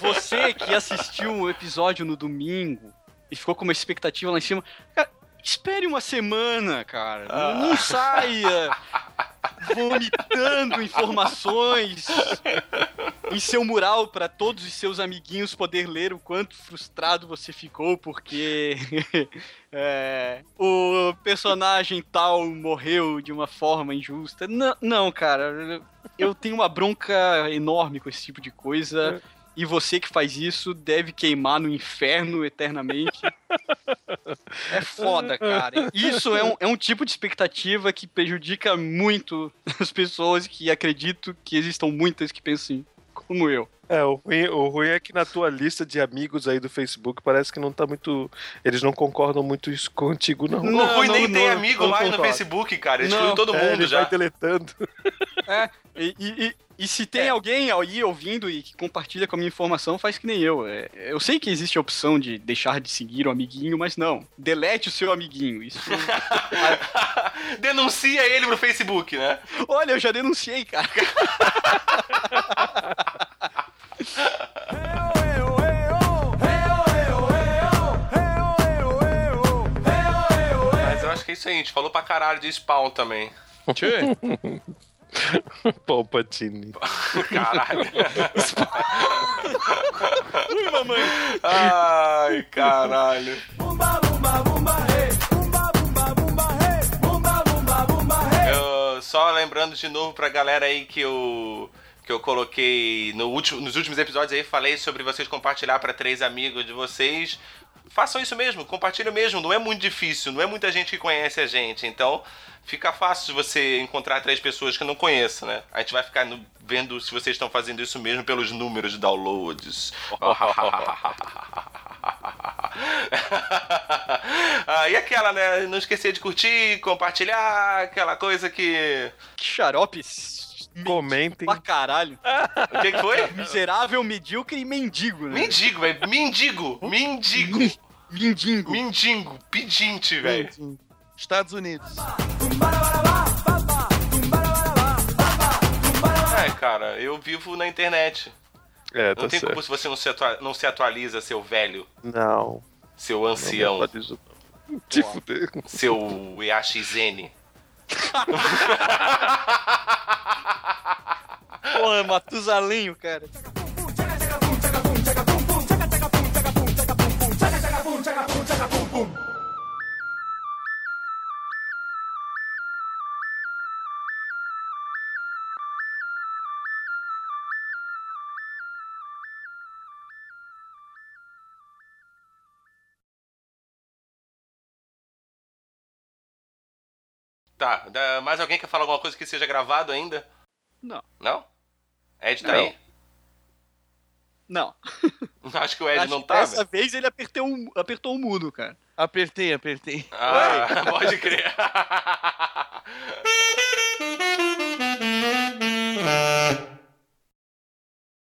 Você que assistiu um episódio no domingo e ficou com uma expectativa lá em cima. Cara, espere uma semana, cara. Não, não saia vomitando informações em seu mural para todos os seus amiguinhos poder ler o quanto frustrado você ficou porque é, o personagem tal morreu de uma forma injusta. Não, não, cara. Eu tenho uma bronca enorme com esse tipo de coisa. E você que faz isso deve queimar no inferno eternamente. É foda, cara. Isso é um, é um tipo de expectativa que prejudica muito as pessoas que acredito que existam muitas que pensam como eu. É, o ruim, o ruim é que na tua lista de amigos aí do Facebook parece que não tá muito. Eles não concordam muito isso contigo, não. o Rui nem não, tem não, amigo não mais no. Facebook, cara. Não, excluiu todo É, mundo ele já. vai deletando. É, e, e- e- e se tem alguém aí ouvindo e que compartilha com a minha informação, faz que nem eu. É, eu sei que existe a opção de deixar de seguir o amiguinho, mas não. Delete o seu amiguinho. Isso. Denuncia ele pro Facebook, né? Olha, eu já denunciei, cara. isso aí, a gente falou pra caralho de Spawn também. Tchê. Palpatine. Caralho. Ui, mamãe. Ai, caralho. Eu, só lembrando de novo pra galera aí que eu que eu coloquei no último, nos últimos episódios aí, falei sobre vocês compartilhar pra três amigos de vocês. Façam isso mesmo, compartilhem mesmo, não é muito difícil, não é muita gente que conhece a gente, então fica fácil você encontrar três pessoas que não conheçam, né? A gente vai ficar no- vendo se vocês estão fazendo isso mesmo pelos números de downloads. ah, e aquela, né? Não esquecer de curtir, compartilhar, aquela coisa que. Que xarope. Comentem. Pra caralho. O que, que foi? Miserável, medíocre e mendigo, né? Mendigo, velho. Mendigo. Mendigo. Mindingo. Mendigo. Pedinte, velho. Estados Unidos. É, cara, eu vivo na internet. É, tá Não tem certo. como se você não se, atua- não se atualiza, seu velho. Não. Seu ancião. Não. Te fuder. Seu EAXN. Porra, Matusalenho, cara. Tá. mais alguém quer falar alguma coisa que seja gravado ainda? Não. Não? Ed tá não. aí? Não. Acho que o Ed Acho não tá. Dessa velho. vez ele apertou um, apertou um mudo, cara. Apertei, apertei. Ah, pode crer.